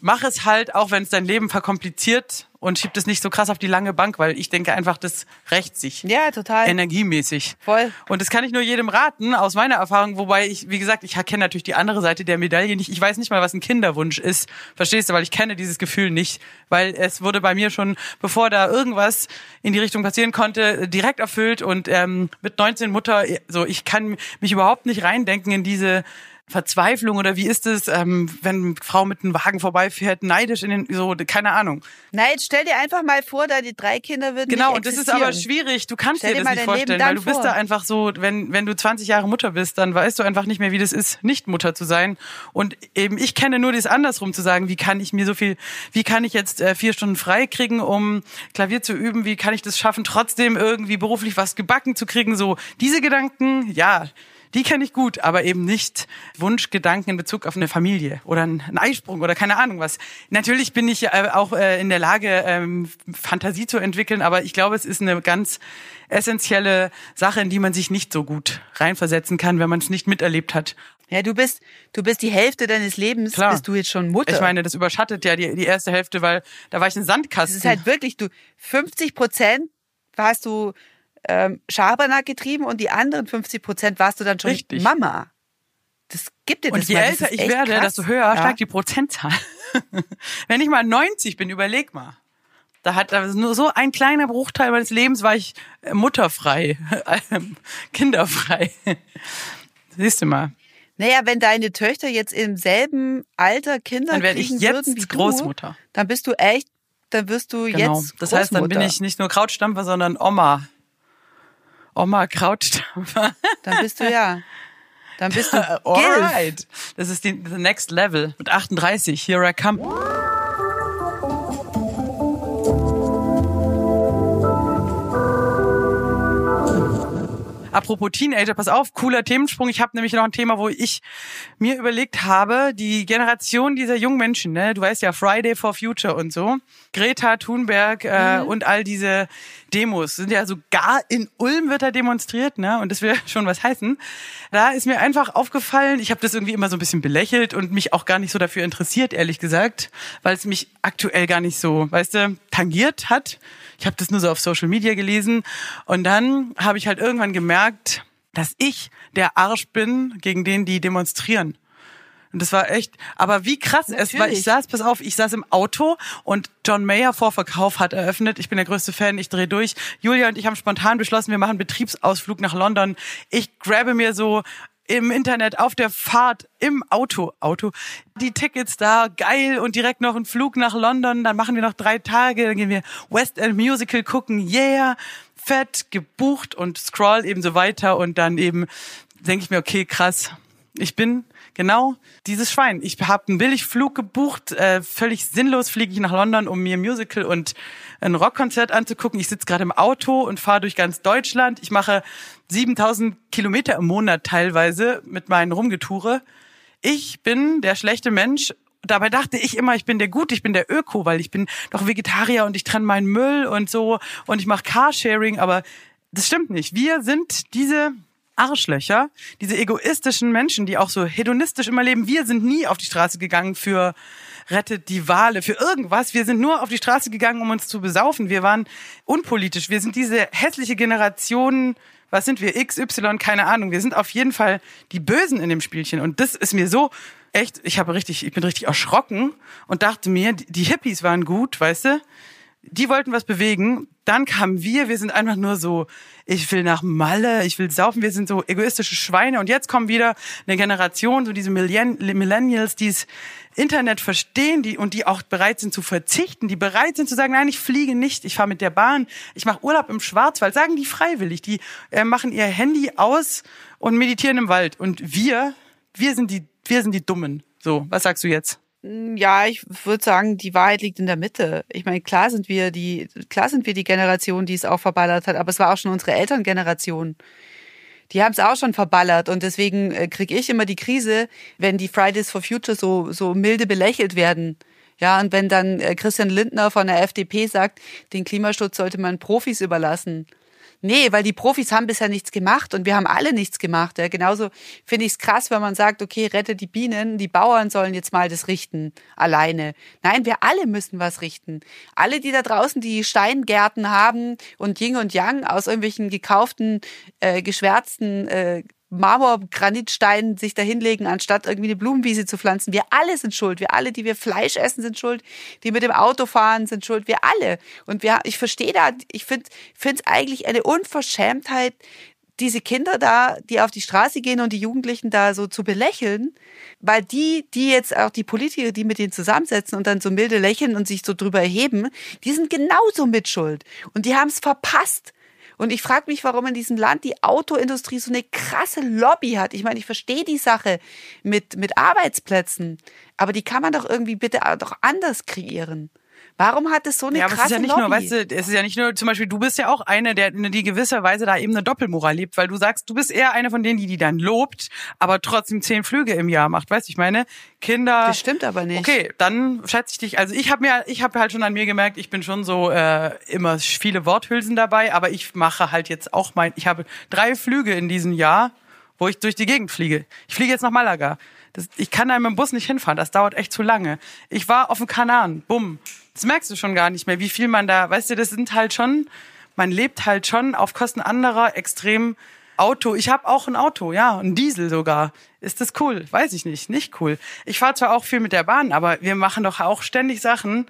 mach es halt, auch wenn es dein Leben verkompliziert und schieb es nicht so krass auf die lange Bank, weil ich denke einfach, das rächt sich. Ja, total. Energiemäßig. Voll. Und das kann ich nur jedem raten, aus meiner Erfahrung, wobei ich, wie gesagt, ich kenne natürlich die andere Seite der Medaille nicht. Ich weiß nicht mal, was ein Kinderwunsch ist. Verstehst du? Weil ich kenne dieses Gefühl nicht. Weil es wurde bei mir schon, bevor da irgendwas in die Richtung passieren konnte, direkt erfüllt und ähm, mit 19 Mutter, so ich kann mich überhaupt nicht reindenken in diese Verzweiflung oder wie ist es, ähm, wenn eine Frau mit einem Wagen vorbeifährt, neidisch in den, so, keine Ahnung. Nein, jetzt stell dir einfach mal vor, da die drei Kinder würden Genau, nicht und das ist aber schwierig. Du kannst Stell dir das mal nicht vorstellen, weil du bist vor. da einfach so, wenn, wenn du 20 Jahre Mutter bist, dann weißt du einfach nicht mehr, wie das ist, nicht Mutter zu sein. Und eben, ich kenne nur das andersrum zu sagen, wie kann ich mir so viel, wie kann ich jetzt äh, vier Stunden frei kriegen, um Klavier zu üben, wie kann ich das schaffen, trotzdem irgendwie beruflich was gebacken zu kriegen, so diese Gedanken, ja, die kenne ich gut, aber eben nicht Wunschgedanken in Bezug auf eine Familie oder einen Eisprung oder keine Ahnung was. Natürlich bin ich äh, auch äh, in der Lage, ähm, Fantasie zu entwickeln, aber ich glaube, es ist eine ganz essentielle Sache, in die man sich nicht so gut reinversetzen kann, wenn man es nicht miterlebt hat. Ja, du bist, du bist die Hälfte deines Lebens, Klar. bist du jetzt schon Mutter. Ich meine, das überschattet ja die, die erste Hälfte, weil da war ich ein Sandkasten. das ist halt wirklich, du, 50 Prozent warst du ähm, Schabernack getrieben und die anderen 50 Prozent warst du dann schon Richtig. Mama. Das gibt dir das Und je mal. Älter ich werde, krass. desto höher Ja. steigt die Prozentzahl. (laughs) Wenn ich mal 90 bin, überleg mal. Da hat also nur so ein kleiner Bruchteil meines Lebens war ich äh, mutterfrei, (laughs) kinderfrei. Siehst du mal. Naja, wenn deine Töchter jetzt im selben Alter Kinder Dann werde ich jetzt würden wie Großmutter. du, dann bist du echt, dann wirst du Genau. jetzt Das heißt, dann bin ich nicht nur Krautstampfer, sondern Oma. Oma Krautstampfer. Dann bist du ja. Dann bist du. (laughs) Alright. Das ist die the next level. Mit 38. Here I come. Apropos Teenager, pass auf, cooler Themensprung. Ich habe nämlich noch ein Thema, wo ich mir überlegt habe, die Generation dieser jungen Menschen, ne, du weißt ja, Friday for Future und so, Greta Thunberg äh, und all diese Demos sind ja sogar in Ulm wird da demonstriert, ne, und das will (laughs) schon was heißen. Da ist mir einfach aufgefallen, ich habe das irgendwie immer so ein bisschen belächelt und mich auch gar nicht so dafür interessiert, ehrlich gesagt, weil es mich aktuell gar nicht so, weißt du, tangiert hat. Ich habe das nur so auf Social Media gelesen und dann habe ich halt irgendwann gemerkt, dass ich der Arsch bin, gegen den die demonstrieren. Und das war echt, aber wie krass es war. Natürlich. Ich saß, pass auf, ich saß im Auto und John Mayer Vorverkauf hat eröffnet. Ich bin der größte Fan, ich drehe durch. Julia und ich haben spontan beschlossen, wir machen einen Betriebsausflug nach London. Ich grabe mir so im Internet auf der Fahrt im Auto, Auto, die Tickets da, geil und direkt noch ein Flug nach London, dann machen wir noch drei Tage, dann gehen wir West End Musical gucken, yeah, fett, gebucht und scroll eben so weiter und dann eben denke ich mir, okay, krass, ich bin genau dieses Schwein. Ich habe einen Billigflug gebucht, äh, völlig sinnlos fliege ich nach London, um mir ein Musical und ein Rockkonzert anzugucken. Ich sitze gerade im Auto und fahre durch ganz Deutschland. Ich mache 7000 Kilometer im Monat teilweise mit meinen Rumgetoure. Ich bin der schlechte Mensch. Dabei dachte ich immer, ich bin der Gute, ich bin der Öko, weil ich bin doch Vegetarier und ich trenne meinen Müll und so und ich mache Carsharing, aber das stimmt nicht. Wir sind diese Arschlöcher, diese egoistischen Menschen, die auch so hedonistisch immer leben. Wir sind nie auf die Straße gegangen für rettet die Wale, für irgendwas. Wir sind nur auf die Straße gegangen, um uns zu besaufen. Wir waren unpolitisch. Wir sind diese hässliche Generation, was sind wir, X, Y, keine Ahnung. Wir sind auf jeden Fall die Bösen in dem Spielchen. Und das ist mir so echt, ich habe richtig, ich bin richtig erschrocken und dachte mir, die Hippies waren gut, weißt du? Die wollten was bewegen. Dann kamen wir, wir sind einfach nur so, ich will nach Malle, ich will saufen, wir sind so egoistische Schweine. Und jetzt kommt wieder eine Generation, so diese Millennials, die das Internet verstehen die, und die auch bereit sind zu verzichten, die bereit sind zu sagen, nein, ich fliege nicht, ich fahre mit der Bahn, ich mache Urlaub im Schwarzwald, sagen die freiwillig, die äh, machen ihr Handy aus und meditieren im Wald. Und wir, wir sind die, wir sind die Dummen. So, was sagst du jetzt? Mm, ja, ich würde sagen, die Wahrheit liegt in der Mitte. Ich meine, klar sind wir die, klar sind wir die Generation, die es auch verballert hat, aber es war auch schon unsere Elterngeneration. Die haben es auch schon verballert und deswegen äh, kriege ich immer die Krise, wenn die Fridays for Future so, so milde belächelt werden. Ja, und wenn dann äh, Christian Lindner von der FDP sagt, den Klimaschutz sollte man Profis überlassen. Nee, weil die Profis haben bisher nichts gemacht und wir haben alle nichts gemacht. Ja. Genauso finde ich es krass, wenn man sagt, okay, rette die Bienen, die Bauern sollen jetzt mal das richten, alleine. Nein, wir alle müssen was richten. Alle, die da draußen die Steingärten haben und Ying und Yang aus irgendwelchen gekauften, äh, geschwärzten äh, Marmor-Granitstein sich da hinlegen, anstatt irgendwie eine Blumenwiese zu pflanzen. Wir alle sind schuld. Wir alle, die wir Fleisch essen, sind schuld. Die mit dem Auto fahren, sind schuld. Wir alle. Und wir, ich verstehe da, ich finde es eigentlich eine Unverschämtheit, diese Kinder da, die auf die Straße gehen und die Jugendlichen da so zu belächeln, weil die, die jetzt auch die Politiker, die mit denen zusammensetzen und dann so milde lächeln und sich so drüber erheben, die sind genauso mitschuld. Und die haben es verpasst und ich frage mich, warum in diesem Land die Autoindustrie so eine krasse Lobby hat. Ich meine, ich verstehe die Sache mit, mit Arbeitsplätzen, aber die kann man doch irgendwie bitte doch anders kreieren. Warum hat es so eine ja, aber krasse es ist ja nicht Lobby? nur, weißt du, es ist ja nicht nur, zum Beispiel, du bist ja auch eine, der in die gewisser Weise da eben eine Doppelmoral lebt, weil du sagst, du bist eher eine von denen, die die dann lobt, aber trotzdem zehn Flüge im Jahr macht, weißt du, ich meine, Kinder. Das stimmt aber nicht. Okay, dann schätze ich dich, also ich habe mir, ich habe halt schon an mir gemerkt, ich bin schon so äh, immer viele Worthülsen dabei, aber ich mache halt jetzt auch mein, ich habe drei Flüge in diesem Jahr, wo ich durch die Gegend fliege. Ich fliege jetzt nach Malaga. Das, ich kann da mit dem Bus nicht hinfahren, das dauert echt zu lange. Ich war auf dem Kanaren, bumm. Das merkst du schon gar nicht mehr, wie viel man da, weißt du, das sind halt schon, man lebt halt schon auf Kosten anderer extrem Auto. Ich habe auch ein Auto, ja, ein Diesel sogar. Ist das cool? Weiß ich nicht, nicht cool. Ich fahre zwar auch viel mit der Bahn, aber wir machen doch auch ständig Sachen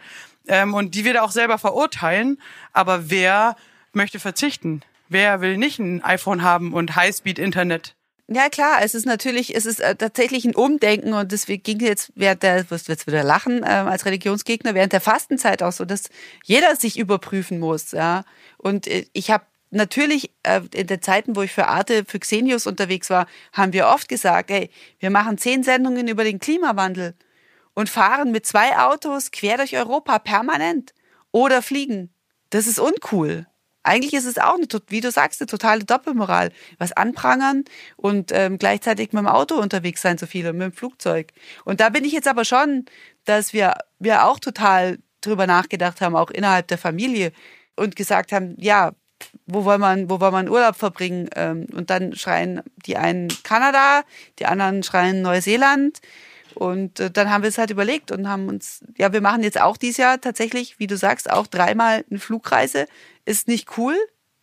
ähm, und die wir da auch selber verurteilen. Aber wer möchte verzichten? Wer will nicht ein iPhone haben und Highspeed-Internet? Ja klar, es ist natürlich, es ist äh, tatsächlich ein Umdenken und deswegen ging jetzt während der, wirst jetzt wieder lachen, äh, als Religionsgegner, während der Fastenzeit auch so, dass jeder sich überprüfen muss, ja. Und äh, ich habe natürlich äh, in den Zeiten, wo ich für Arte, für Xenius unterwegs war, haben wir oft gesagt, ey, wir machen zehn Sendungen über den Klimawandel und fahren mit zwei Autos quer durch Europa permanent oder fliegen. Das ist uncool. Eigentlich ist es auch, eine, wie du sagst, eine totale Doppelmoral. Was anprangern und ähm, gleichzeitig mit dem Auto unterwegs sein, so viele, mit dem Flugzeug. Und da bin ich jetzt aber schon, dass wir, wir auch total drüber nachgedacht haben, auch innerhalb der Familie und gesagt haben, ja, wo wollen man, wo wollen man Urlaub verbringen? Ähm, und dann schreien die einen Kanada, die anderen schreien Neuseeland. Und äh, dann haben wir es halt überlegt und haben uns, ja, wir machen jetzt auch dieses Jahr tatsächlich, wie du sagst, auch dreimal eine Flugreise ist nicht cool.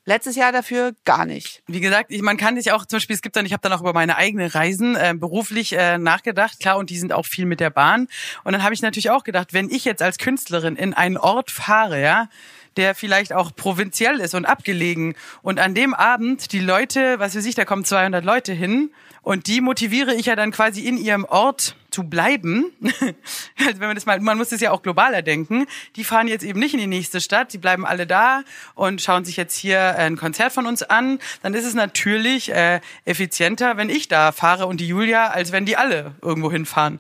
Letztes Jahr dafür gar nicht. Wie gesagt, ich, man kann sich auch zum Beispiel, es gibt dann, ich habe dann auch über meine eigenen Reisen äh, beruflich äh, nachgedacht, klar, und die sind auch viel mit der Bahn. Und dann habe ich natürlich auch gedacht, wenn ich jetzt als Künstlerin in einen Ort fahre, ja, der vielleicht auch provinziell ist und abgelegen und an dem Abend die Leute, was weiß ich, da kommen 200 Leute hin und die motiviere ich ja dann quasi in ihrem Ort zu bleiben. (laughs) also wenn man das mal, man muss das ja auch globaler denken. Die fahren jetzt eben nicht in die nächste Stadt, die bleiben alle da und schauen sich jetzt hier ein Konzert von uns an. Dann ist es natürlich äh, effizienter, wenn ich da fahre und die Julia, als wenn die alle irgendwo hinfahren.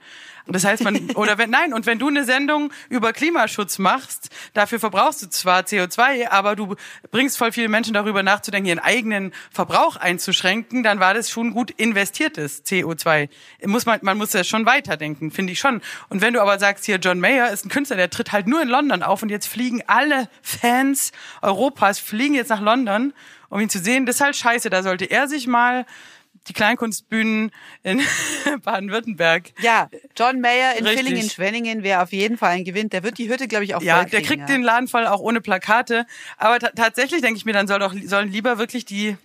Das heißt, man, oder wenn, nein, und wenn du eine Sendung über Klimaschutz machst, dafür verbrauchst du zwar CO2, aber du bringst voll viele Menschen darüber nachzudenken, ihren eigenen Verbrauch einzuschränken, dann war das schon gut investiertes CO2. Muss man, man muss ja schon weiterdenken, finde ich schon. Und wenn du aber sagst, hier John Mayer ist ein Künstler, der tritt halt nur in London auf und jetzt fliegen alle Fans Europas, fliegen jetzt nach London, um ihn zu sehen, das ist halt scheiße, da sollte er sich mal die Kleinkunstbühnen in (laughs) Baden-Württemberg. Ja, John Mayer in Richtig. Villingen-Schwenningen wäre auf jeden Fall ein Gewinn. Der wird die Hütte, glaube ich, auch Ja, voll der kriegen, kriegt ja. den Laden voll auch ohne Plakate. Aber ta tatsächlich denke ich mir, dann soll doch, sollen lieber wirklich die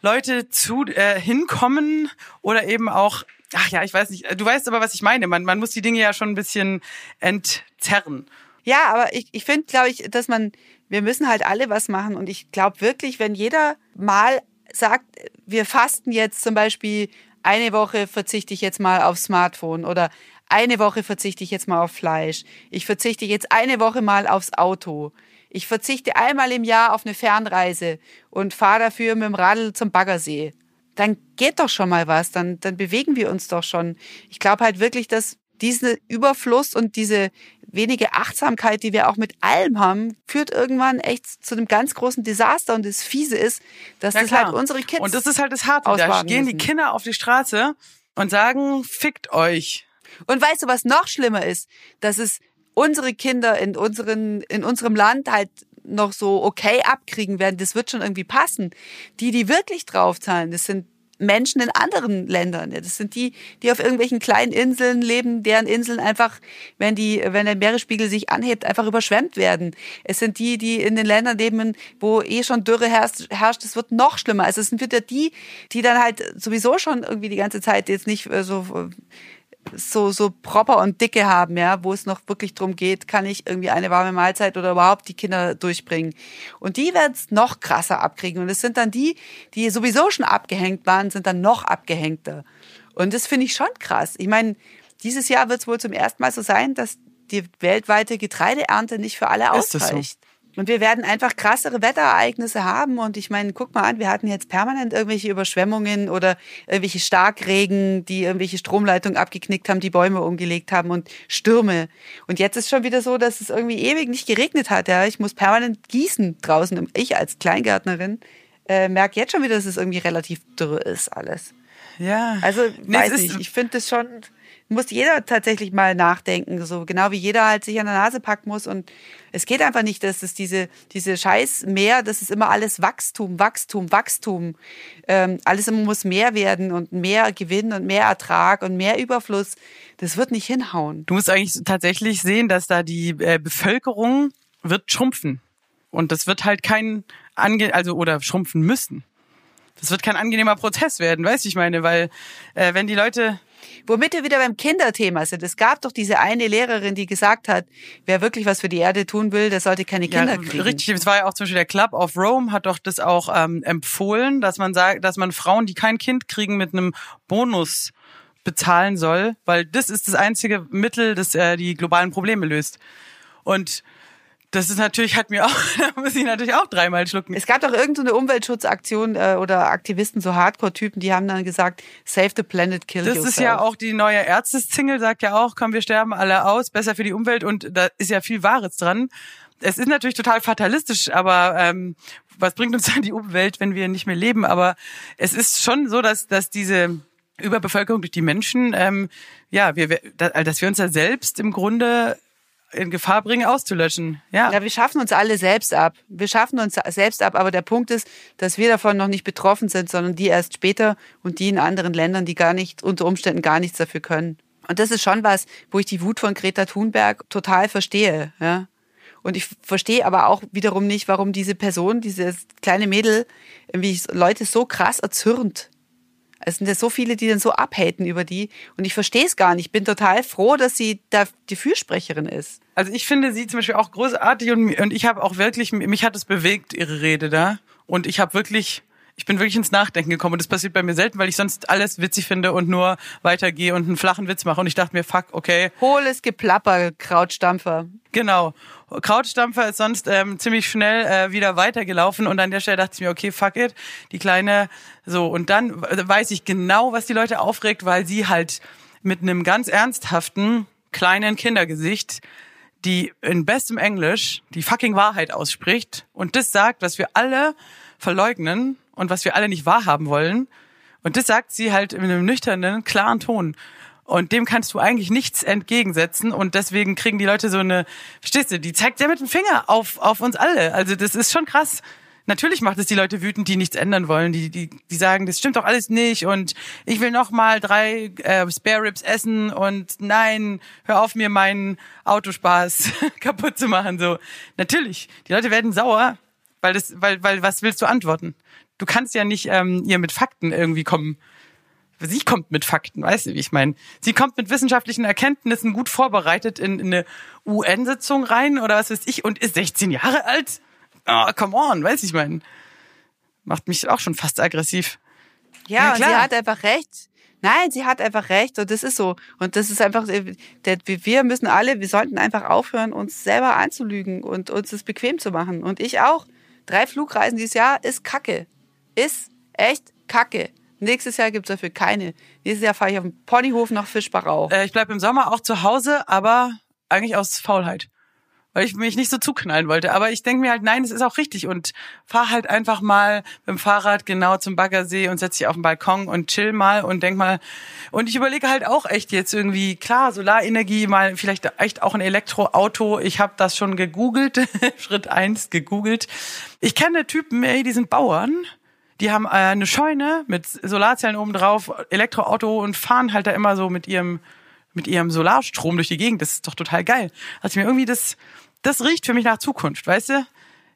Leute zu äh, hinkommen oder eben auch, ach ja, ich weiß nicht, du weißt aber, was ich meine. Man, man muss die Dinge ja schon ein bisschen entzerren. Ja, aber ich, ich finde, glaube ich, dass man, wir müssen halt alle was machen. Und ich glaube wirklich, wenn jeder mal sagt, wir fasten jetzt zum Beispiel eine Woche verzichte ich jetzt mal auf Smartphone oder eine Woche verzichte ich jetzt mal auf Fleisch. Ich verzichte jetzt eine Woche mal aufs Auto. Ich verzichte einmal im Jahr auf eine Fernreise und fahre dafür mit dem Radl zum Baggersee. Dann geht doch schon mal was, dann, dann bewegen wir uns doch schon. Ich glaube halt wirklich, dass diesen Überfluss und diese wenige Achtsamkeit, die wir auch mit allem haben, führt irgendwann echt zu einem ganz großen Desaster. Und das Fiese ist, dass Ja, das klar. halt unsere Kids. Und das ist halt das Harte. Da gehen die müssen. Kinder auf die Straße und sagen, fickt euch. Und weißt du, was noch schlimmer ist? Dass es unsere Kinder in, unseren, in unserem Land halt noch so okay abkriegen werden. Das wird schon irgendwie passen. Die, die wirklich draufzahlen, das sind Menschen in anderen Ländern. Das sind die, die auf irgendwelchen kleinen Inseln leben, deren Inseln einfach, wenn die, wenn der Meeresspiegel sich anhebt, einfach überschwemmt werden. Es sind die, die in den Ländern leben, wo eh schon Dürre herrscht, herrscht. Es wird noch schlimmer. Also es sind wieder die, die dann halt sowieso schon irgendwie die ganze Zeit jetzt nicht äh, so so, so proper und dicke haben, ja, wo es noch wirklich drum geht, kann ich irgendwie eine warme Mahlzeit oder überhaupt die Kinder durchbringen. Und die werden es noch krasser abkriegen. Und es sind dann die, die sowieso schon abgehängt waren, sind dann noch abgehängter. Und das finde ich schon krass. Ich meine, dieses Jahr wird es wohl zum ersten Mal so sein, dass die weltweite Getreideernte nicht für alle ausreicht. Und wir werden einfach krassere Wetterereignisse haben. Und ich meine, guck mal an, wir hatten jetzt permanent irgendwelche Überschwemmungen oder irgendwelche Starkregen, die irgendwelche Stromleitungen abgeknickt haben, die Bäume umgelegt haben und Stürme. Und jetzt ist schon wieder so, dass es irgendwie ewig nicht geregnet hat. Ja, ich muss permanent gießen draußen. Ich als Kleingärtnerin äh, merke jetzt schon wieder, dass es irgendwie relativ dürr ist alles. Ja. Also Nee, weiß nicht, ich finde das schon, muss jeder tatsächlich mal nachdenken, so genau wie jeder halt sich an der Nase packen muss und es geht einfach nicht, dass es diese diese Scheiß mehr, das ist immer alles Wachstum, Wachstum, Wachstum, ähm, alles immer muss mehr werden und mehr Gewinn und mehr Ertrag und mehr Überfluss, das wird nicht hinhauen. Du musst eigentlich tatsächlich sehen, dass da die äh, Bevölkerung wird schrumpfen. Und das wird halt kein ange also oder schrumpfen müssen. Das wird kein angenehmer Prozess werden, weißt du, ich meine, weil äh, wenn die Leute Womit wir wieder beim Kinderthema sind. Es gab doch diese eine Lehrerin, die gesagt hat, wer wirklich was für die Erde tun will, der sollte keine Kinder ja, kriegen. richtig, es war ja auch zum Beispiel der Club of Rome hat doch das auch ähm, empfohlen, dass man sagt, dass man Frauen, die kein Kind kriegen, mit einem Bonus bezahlen soll, weil das ist das einzige Mittel, das äh, die globalen Probleme löst. Und das ist natürlich, hat mir auch, (laughs) da muss ich natürlich auch dreimal schlucken. Es gab doch irgendeine so Umweltschutzaktion äh, oder Aktivisten, so Hardcore-Typen, die haben dann gesagt, save the planet, kill Das yourself. ist ja auch die neue Ärztesingle, sagt ja auch, komm, wir sterben alle aus, besser für die Umwelt und da ist ja viel Wahres dran. Es ist natürlich total fatalistisch, aber ähm, was bringt uns (laughs) dann die Umwelt, wenn wir nicht mehr leben? Aber es ist schon so, dass, dass diese Überbevölkerung durch die Menschen, ähm, ja, wir, dass wir uns ja selbst im Grunde in Gefahr bringen, auszulöschen. Ja. Ja, wir schaffen uns alle selbst ab. Wir schaffen uns selbst ab, aber der Punkt ist, dass wir davon noch nicht betroffen sind, sondern die erst später und die in anderen Ländern, die gar nicht, unter Umständen gar nichts dafür können. Und das ist schon was, wo ich die Wut von Greta Thunberg total verstehe, ja. Und ich verstehe aber auch wiederum nicht, warum diese Person, dieses kleine Mädel, irgendwie Leute so krass erzürnt. Es sind ja so viele, die dann so abhaten über die. Und ich verstehe es gar nicht. Ich bin total froh, dass sie da die Fürsprecherin ist. Also ich finde sie zum Beispiel auch großartig und, und ich habe auch wirklich, mich hat es bewegt, ihre Rede da. Und ich habe wirklich, ich bin wirklich ins Nachdenken gekommen. Und das passiert bei mir selten, weil ich sonst alles witzig finde und nur weitergehe und einen flachen Witz mache. Und ich dachte mir, fuck, okay, Hohles Geplapper, Krautstampfer. genau. Krautstampfer ist sonst ähm, ziemlich schnell äh, wieder weitergelaufen und an der Stelle dachte ich mir, okay, fuck it, die kleine, so und dann weiß ich genau, was die Leute aufregt, weil sie halt mit einem ganz ernsthaften kleinen Kindergesicht die in bestem Englisch die fucking Wahrheit ausspricht und das sagt, was wir alle verleugnen und was wir alle nicht wahrhaben wollen. Und das sagt sie halt in einem nüchternen, klaren Ton. Und dem kannst du eigentlich nichts entgegensetzen. Und deswegen kriegen die Leute so eine, verstehst du, die zeigt ja mit dem Finger auf, auf uns alle. Also das ist schon krass. Natürlich macht es die Leute wütend, die nichts ändern wollen, die die die sagen, das stimmt doch alles nicht und ich will noch mal drei äh, Spare Ribs essen und nein, hör auf mir meinen Autospaß (laughs) kaputt zu machen so. Natürlich, die Leute werden sauer, weil das weil weil was willst du antworten? Du kannst ja nicht ähm, ihr mit Fakten irgendwie kommen. Sie kommt mit Fakten, weißt du, wie ich meine? Sie kommt mit wissenschaftlichen Erkenntnissen gut vorbereitet in, in eine UN-Sitzung rein oder was weiß ich und ist 16 Jahre alt oh, come on, weiß ich mein. Macht mich auch schon fast aggressiv. Ja, Ja, und sie klar. hat einfach recht. Nein, sie hat einfach recht und das ist so. Und das ist einfach, äh, wir müssen alle, wir sollten einfach aufhören, uns selber anzulügen und uns das bequem zu machen. Und ich auch. Drei Flugreisen dieses Jahr ist Kacke. Ist echt Kacke. Nächstes Jahr gibt's dafür keine. Nächstes Jahr fahre ich auf den Ponyhof nach Fischbach Äh, ich bleib im Sommer auch zu Hause, aber eigentlich aus Faulheit. Weil ich mich nicht so zuknallen wollte. Aber ich denke mir halt, nein, es ist auch richtig. Und fahr halt einfach mal mit dem Fahrrad genau zum Baggersee und setz dich auf den Balkon und chill mal und denk mal. Und ich überlege halt auch echt jetzt irgendwie, klar, Solarenergie, mal vielleicht echt auch ein Elektroauto. Ich habe das schon gegoogelt, (laughs) Schritt eins gegoogelt. Ich kenne Typen, ey, die sind Bauern. Die haben äh, eine Scheune mit Solarzellen oben drauf, Elektroauto und fahren halt da immer so mit ihrem mit ihrem Solarstrom durch die Gegend. Das ist doch total geil. Also mir irgendwie das das riecht für mich nach Zukunft, weißt du?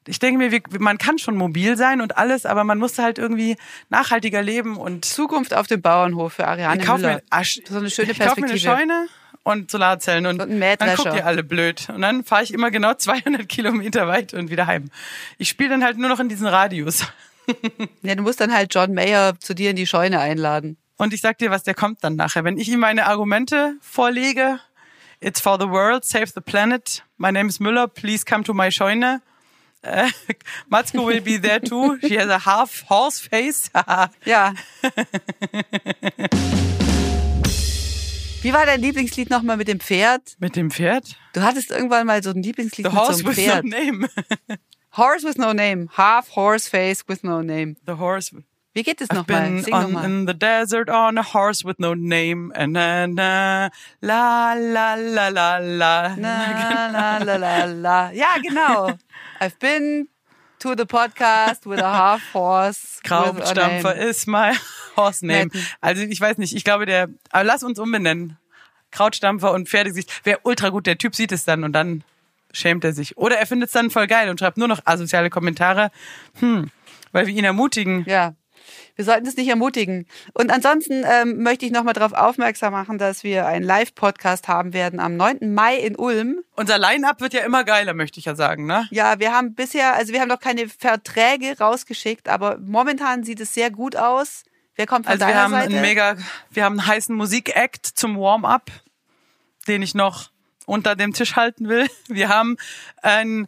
Ich denke mir, man kann schon mobil sein und alles, aber man muss halt irgendwie nachhaltiger leben und Zukunft auf dem Bauernhof für Ariane ich kaufe Müller. mir, So eine schöne ich kauf mir eine Perspektive. Scheune und Solarzellen und, Und dann guckt ihr alle blöd. Und dann fahre ich immer genau 200 Kilometer weit und wieder heim. Ich spiele dann halt nur noch in diesen Radius. (laughs) Ja, du musst dann halt John Mayer zu dir in die Scheune einladen. Und ich sag dir, was der kommt dann nachher. Wenn ich ihm meine Argumente vorlege, it's for the world, save the planet, my name is Müller, please come to my Scheune. Äh, (laughs) Matzko will be there too. She has a half horse face. (laughs) Ja. Wie war dein Lieblingslied nochmal mit dem Pferd? Mit dem Pferd? Du hattest irgendwann mal so ein Lieblingslied The mit so horse einem with Pferd. no name. Horse with no name. Half horse face with no name. The horse. Wie geht es nochmal? Sing nochmal. in the desert on a horse with no name. And na, na, la, la, la, la, la. La, (laughs) la, la, la, la. Ja, genau. (laughs) I've been to the podcast with a half horse. name. ist my (laughs) horse name. Also ich weiß nicht, ich glaube der, aber lass uns umbenennen. Krautstampfer und Pferdegesicht. Wäre ultra gut, der Typ sieht es dann und dann schämt er sich. Oder er findet es dann voll geil und schreibt nur noch asoziale Kommentare. Hm, weil wir ihn ermutigen. Ja. Wir sollten es nicht ermutigen. Und ansonsten ähm, möchte ich nochmal darauf aufmerksam machen, dass wir einen Live-Podcast haben werden am 9. Mai in Ulm. Unser Line-Up wird ja immer geiler, möchte ich ja sagen, ne? Ja, wir haben bisher, also wir haben noch keine Verträge rausgeschickt, aber momentan sieht es sehr gut aus. Wer kommt von Also wir deiner haben Seite? einen mega, wir haben einen heißen Musik-Act zum Warm-up, den ich noch unter dem Tisch halten will. (laughs) Wir haben einen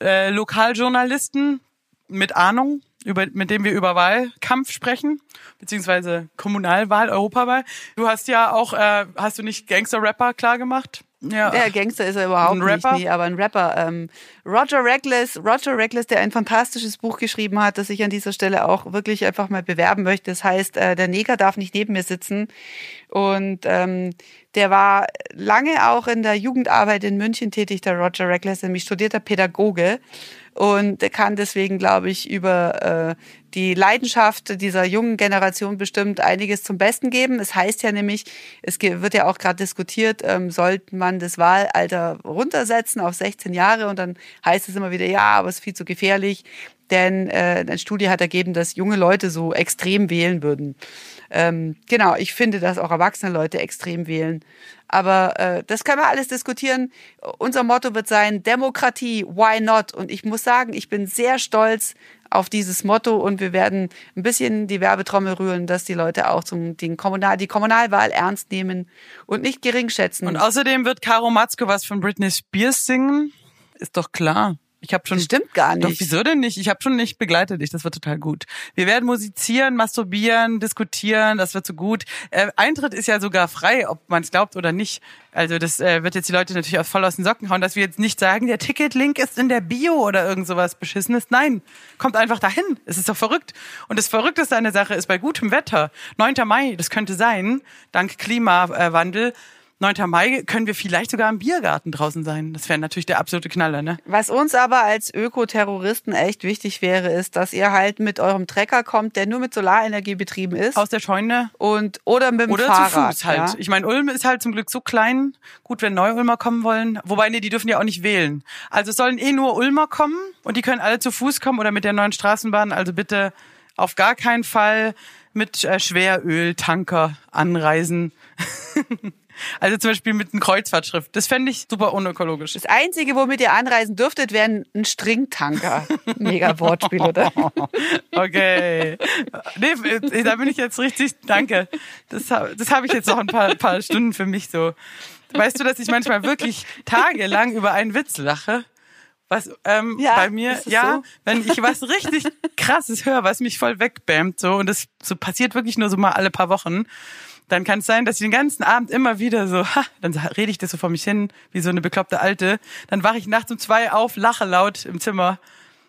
äh, Lokaljournalisten mit Ahnung, über, mit dem wir über Wahlkampf sprechen, beziehungsweise Kommunalwahl, Europawahl. Du hast ja auch, äh, hast du nicht Gangster-Rapper klar gemacht? Ja. Der Gangster ist er überhaupt Ein Rapper? nicht, nee, aber ein Rapper. Ähm, Roger Reckless, Roger Reckless, der ein fantastisches Buch geschrieben hat, das ich an dieser Stelle auch wirklich einfach mal bewerben möchte. Das heißt, äh, der Neger darf nicht neben mir sitzen. Und ähm, der war lange auch in der Jugendarbeit in München tätig, der Roger Reckless, nämlich studierter Pädagoge. Und er kann deswegen, glaube ich, über äh, die Leidenschaft dieser jungen Generation bestimmt einiges zum Besten geben. Es heißt ja nämlich, es wird ja auch gerade diskutiert, ähm, sollte man das Wahlalter runtersetzen auf 16 Jahre und dann heißt es immer wieder, ja, aber es ist viel zu gefährlich, denn äh, eine Studie hat ergeben, dass junge Leute so extrem wählen würden. Ähm, genau, ich finde, dass auch erwachsene Leute extrem wählen. Aber äh, das können wir alles diskutieren. Unser Motto wird sein, Demokratie, why not? Und ich muss sagen, ich bin sehr stolz auf dieses Motto und wir werden ein bisschen die Werbetrommel rühren, dass die Leute auch zum, den Kommunal, die Kommunalwahl ernst nehmen und nicht gering schätzen. Und außerdem wird Caro Matzko was von Britney Spears singen. Ist doch klar. Ich habe schon Das stimmt gar Doch, nicht. wieso denn nicht? Ich habe schon nicht begleitet dich, das wird total gut. Wir werden musizieren, masturbieren, diskutieren, das wird so gut. Äh, Eintritt ist ja sogar frei, ob man es glaubt oder nicht. Also das äh, wird jetzt die Leute natürlich auch voll aus den Socken hauen, dass wir jetzt nicht sagen, der Ticketlink ist in der Bio oder irgend sowas beschissenes. Nein, kommt einfach dahin. Es ist doch verrückt. Und das Verrückteste an der Sache ist bei gutem Wetter, 9. Mai, das könnte sein, dank Klimawandel, 9. Mai können wir vielleicht sogar im Biergarten draußen sein. Das wäre natürlich der absolute Knaller, ne? Was uns aber als Ökoterroristen echt wichtig wäre, ist, dass ihr halt mit eurem Trecker kommt, der nur mit Solarenergie betrieben ist. Aus der Scheune. Und, oder mit dem Oder Fahrrad. zu Fuß halt. Ja? Ich meine, Ulm ist halt zum Glück so klein. Gut, wenn Neu-Ulmer kommen wollen. Wobei, nee, die dürfen ja auch nicht wählen. Also es sollen eh nur Ulmer kommen und die können alle zu Fuß kommen oder mit der neuen Straßenbahn. Also bitte auf gar keinen Fall mit äh, Schweröltanker anreisen. (laughs) also zum Beispiel mit einem Kreuzfahrtschrift. Das fände ich super unökologisch. Das Einzige, womit ihr anreisen dürftet, wäre ein Stringtanker. (laughs) Mega Wortspiel, oder? (laughs) Okay. Nee, äh, da bin ich jetzt richtig, danke. Das, das habe ich jetzt noch ein paar, paar Stunden für mich so. Weißt du, dass ich manchmal wirklich tagelang über einen Witz lache? Was ähm, Ja, bei mir, ja, so? wenn ich was richtig krasses höre, was mich voll wegbämmt, so, und das so passiert wirklich nur so mal alle paar Wochen, dann kann es sein, dass ich den ganzen Abend immer wieder so, ha, dann rede ich das so vor mich hin, wie so eine bekloppte Alte. Dann wache ich nachts um zwei auf, lache laut im Zimmer,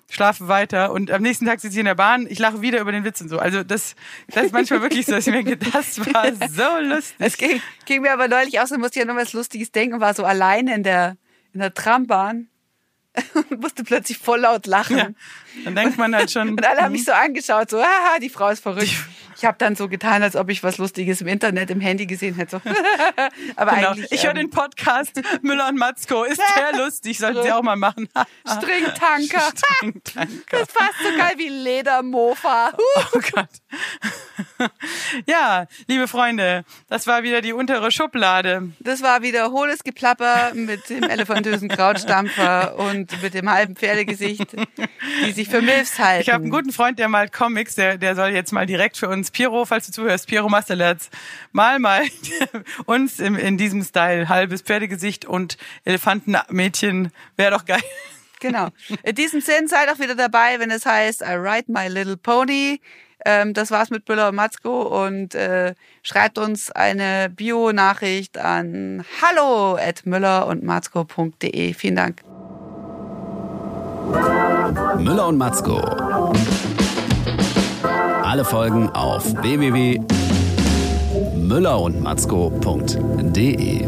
schlafe weiter und am nächsten Tag sitze ich in der Bahn, ich lache wieder über den Witz und so. Also das, das ist manchmal wirklich so, dass ich mir denke, das (laughs) war so lustig. Es ging, ging mir aber neulich auch so, musste ich ja noch was Lustiges denken, war so alleine in der, in der Trambahn und (laughs) musste plötzlich voll laut lachen. Ja, dann denkt man halt schon. Und alle haben mich so angeschaut, so, haha, die Frau ist verrückt. Ich habe dann so getan, als ob ich was Lustiges im Internet, im Handy gesehen hätte. (laughs) Aber Genau. eigentlich. Ich höre ähm, den Podcast Müller und Matzko. Ist sehr (laughs) lustig. Sollten Sie auch mal machen. (laughs) Stringtanker. Stringtanker. Das ist fast so geil wie Ledermofa. Oh Gott. Ja, liebe Freunde, das war wieder die untere Schublade. Das war wieder hohles Geplapper mit dem elefantösen Krautstampfer und mit dem halben Pferdegesicht, die sich für Milfs halten. Ich habe einen guten Freund, der malt Comics, der, der soll jetzt mal direkt für uns, Piero, falls du zuhörst, Piero Masterlatz, mal mal (laughs) uns im, in diesem Style, halbes Pferdegesicht und Elefantenmädchen, wäre doch geil. Genau. (laughs) In diesem Sinn seid auch wieder dabei, wenn es heißt I Ride My Little Pony. Ähm, das war's mit Müller und Matzko und äh, schreibt uns eine Bio-Nachricht an hallo at müller und matzko.de. Vielen Dank. Müller und Matzko. Alle Folgen auf www.müllerundmatzko.de.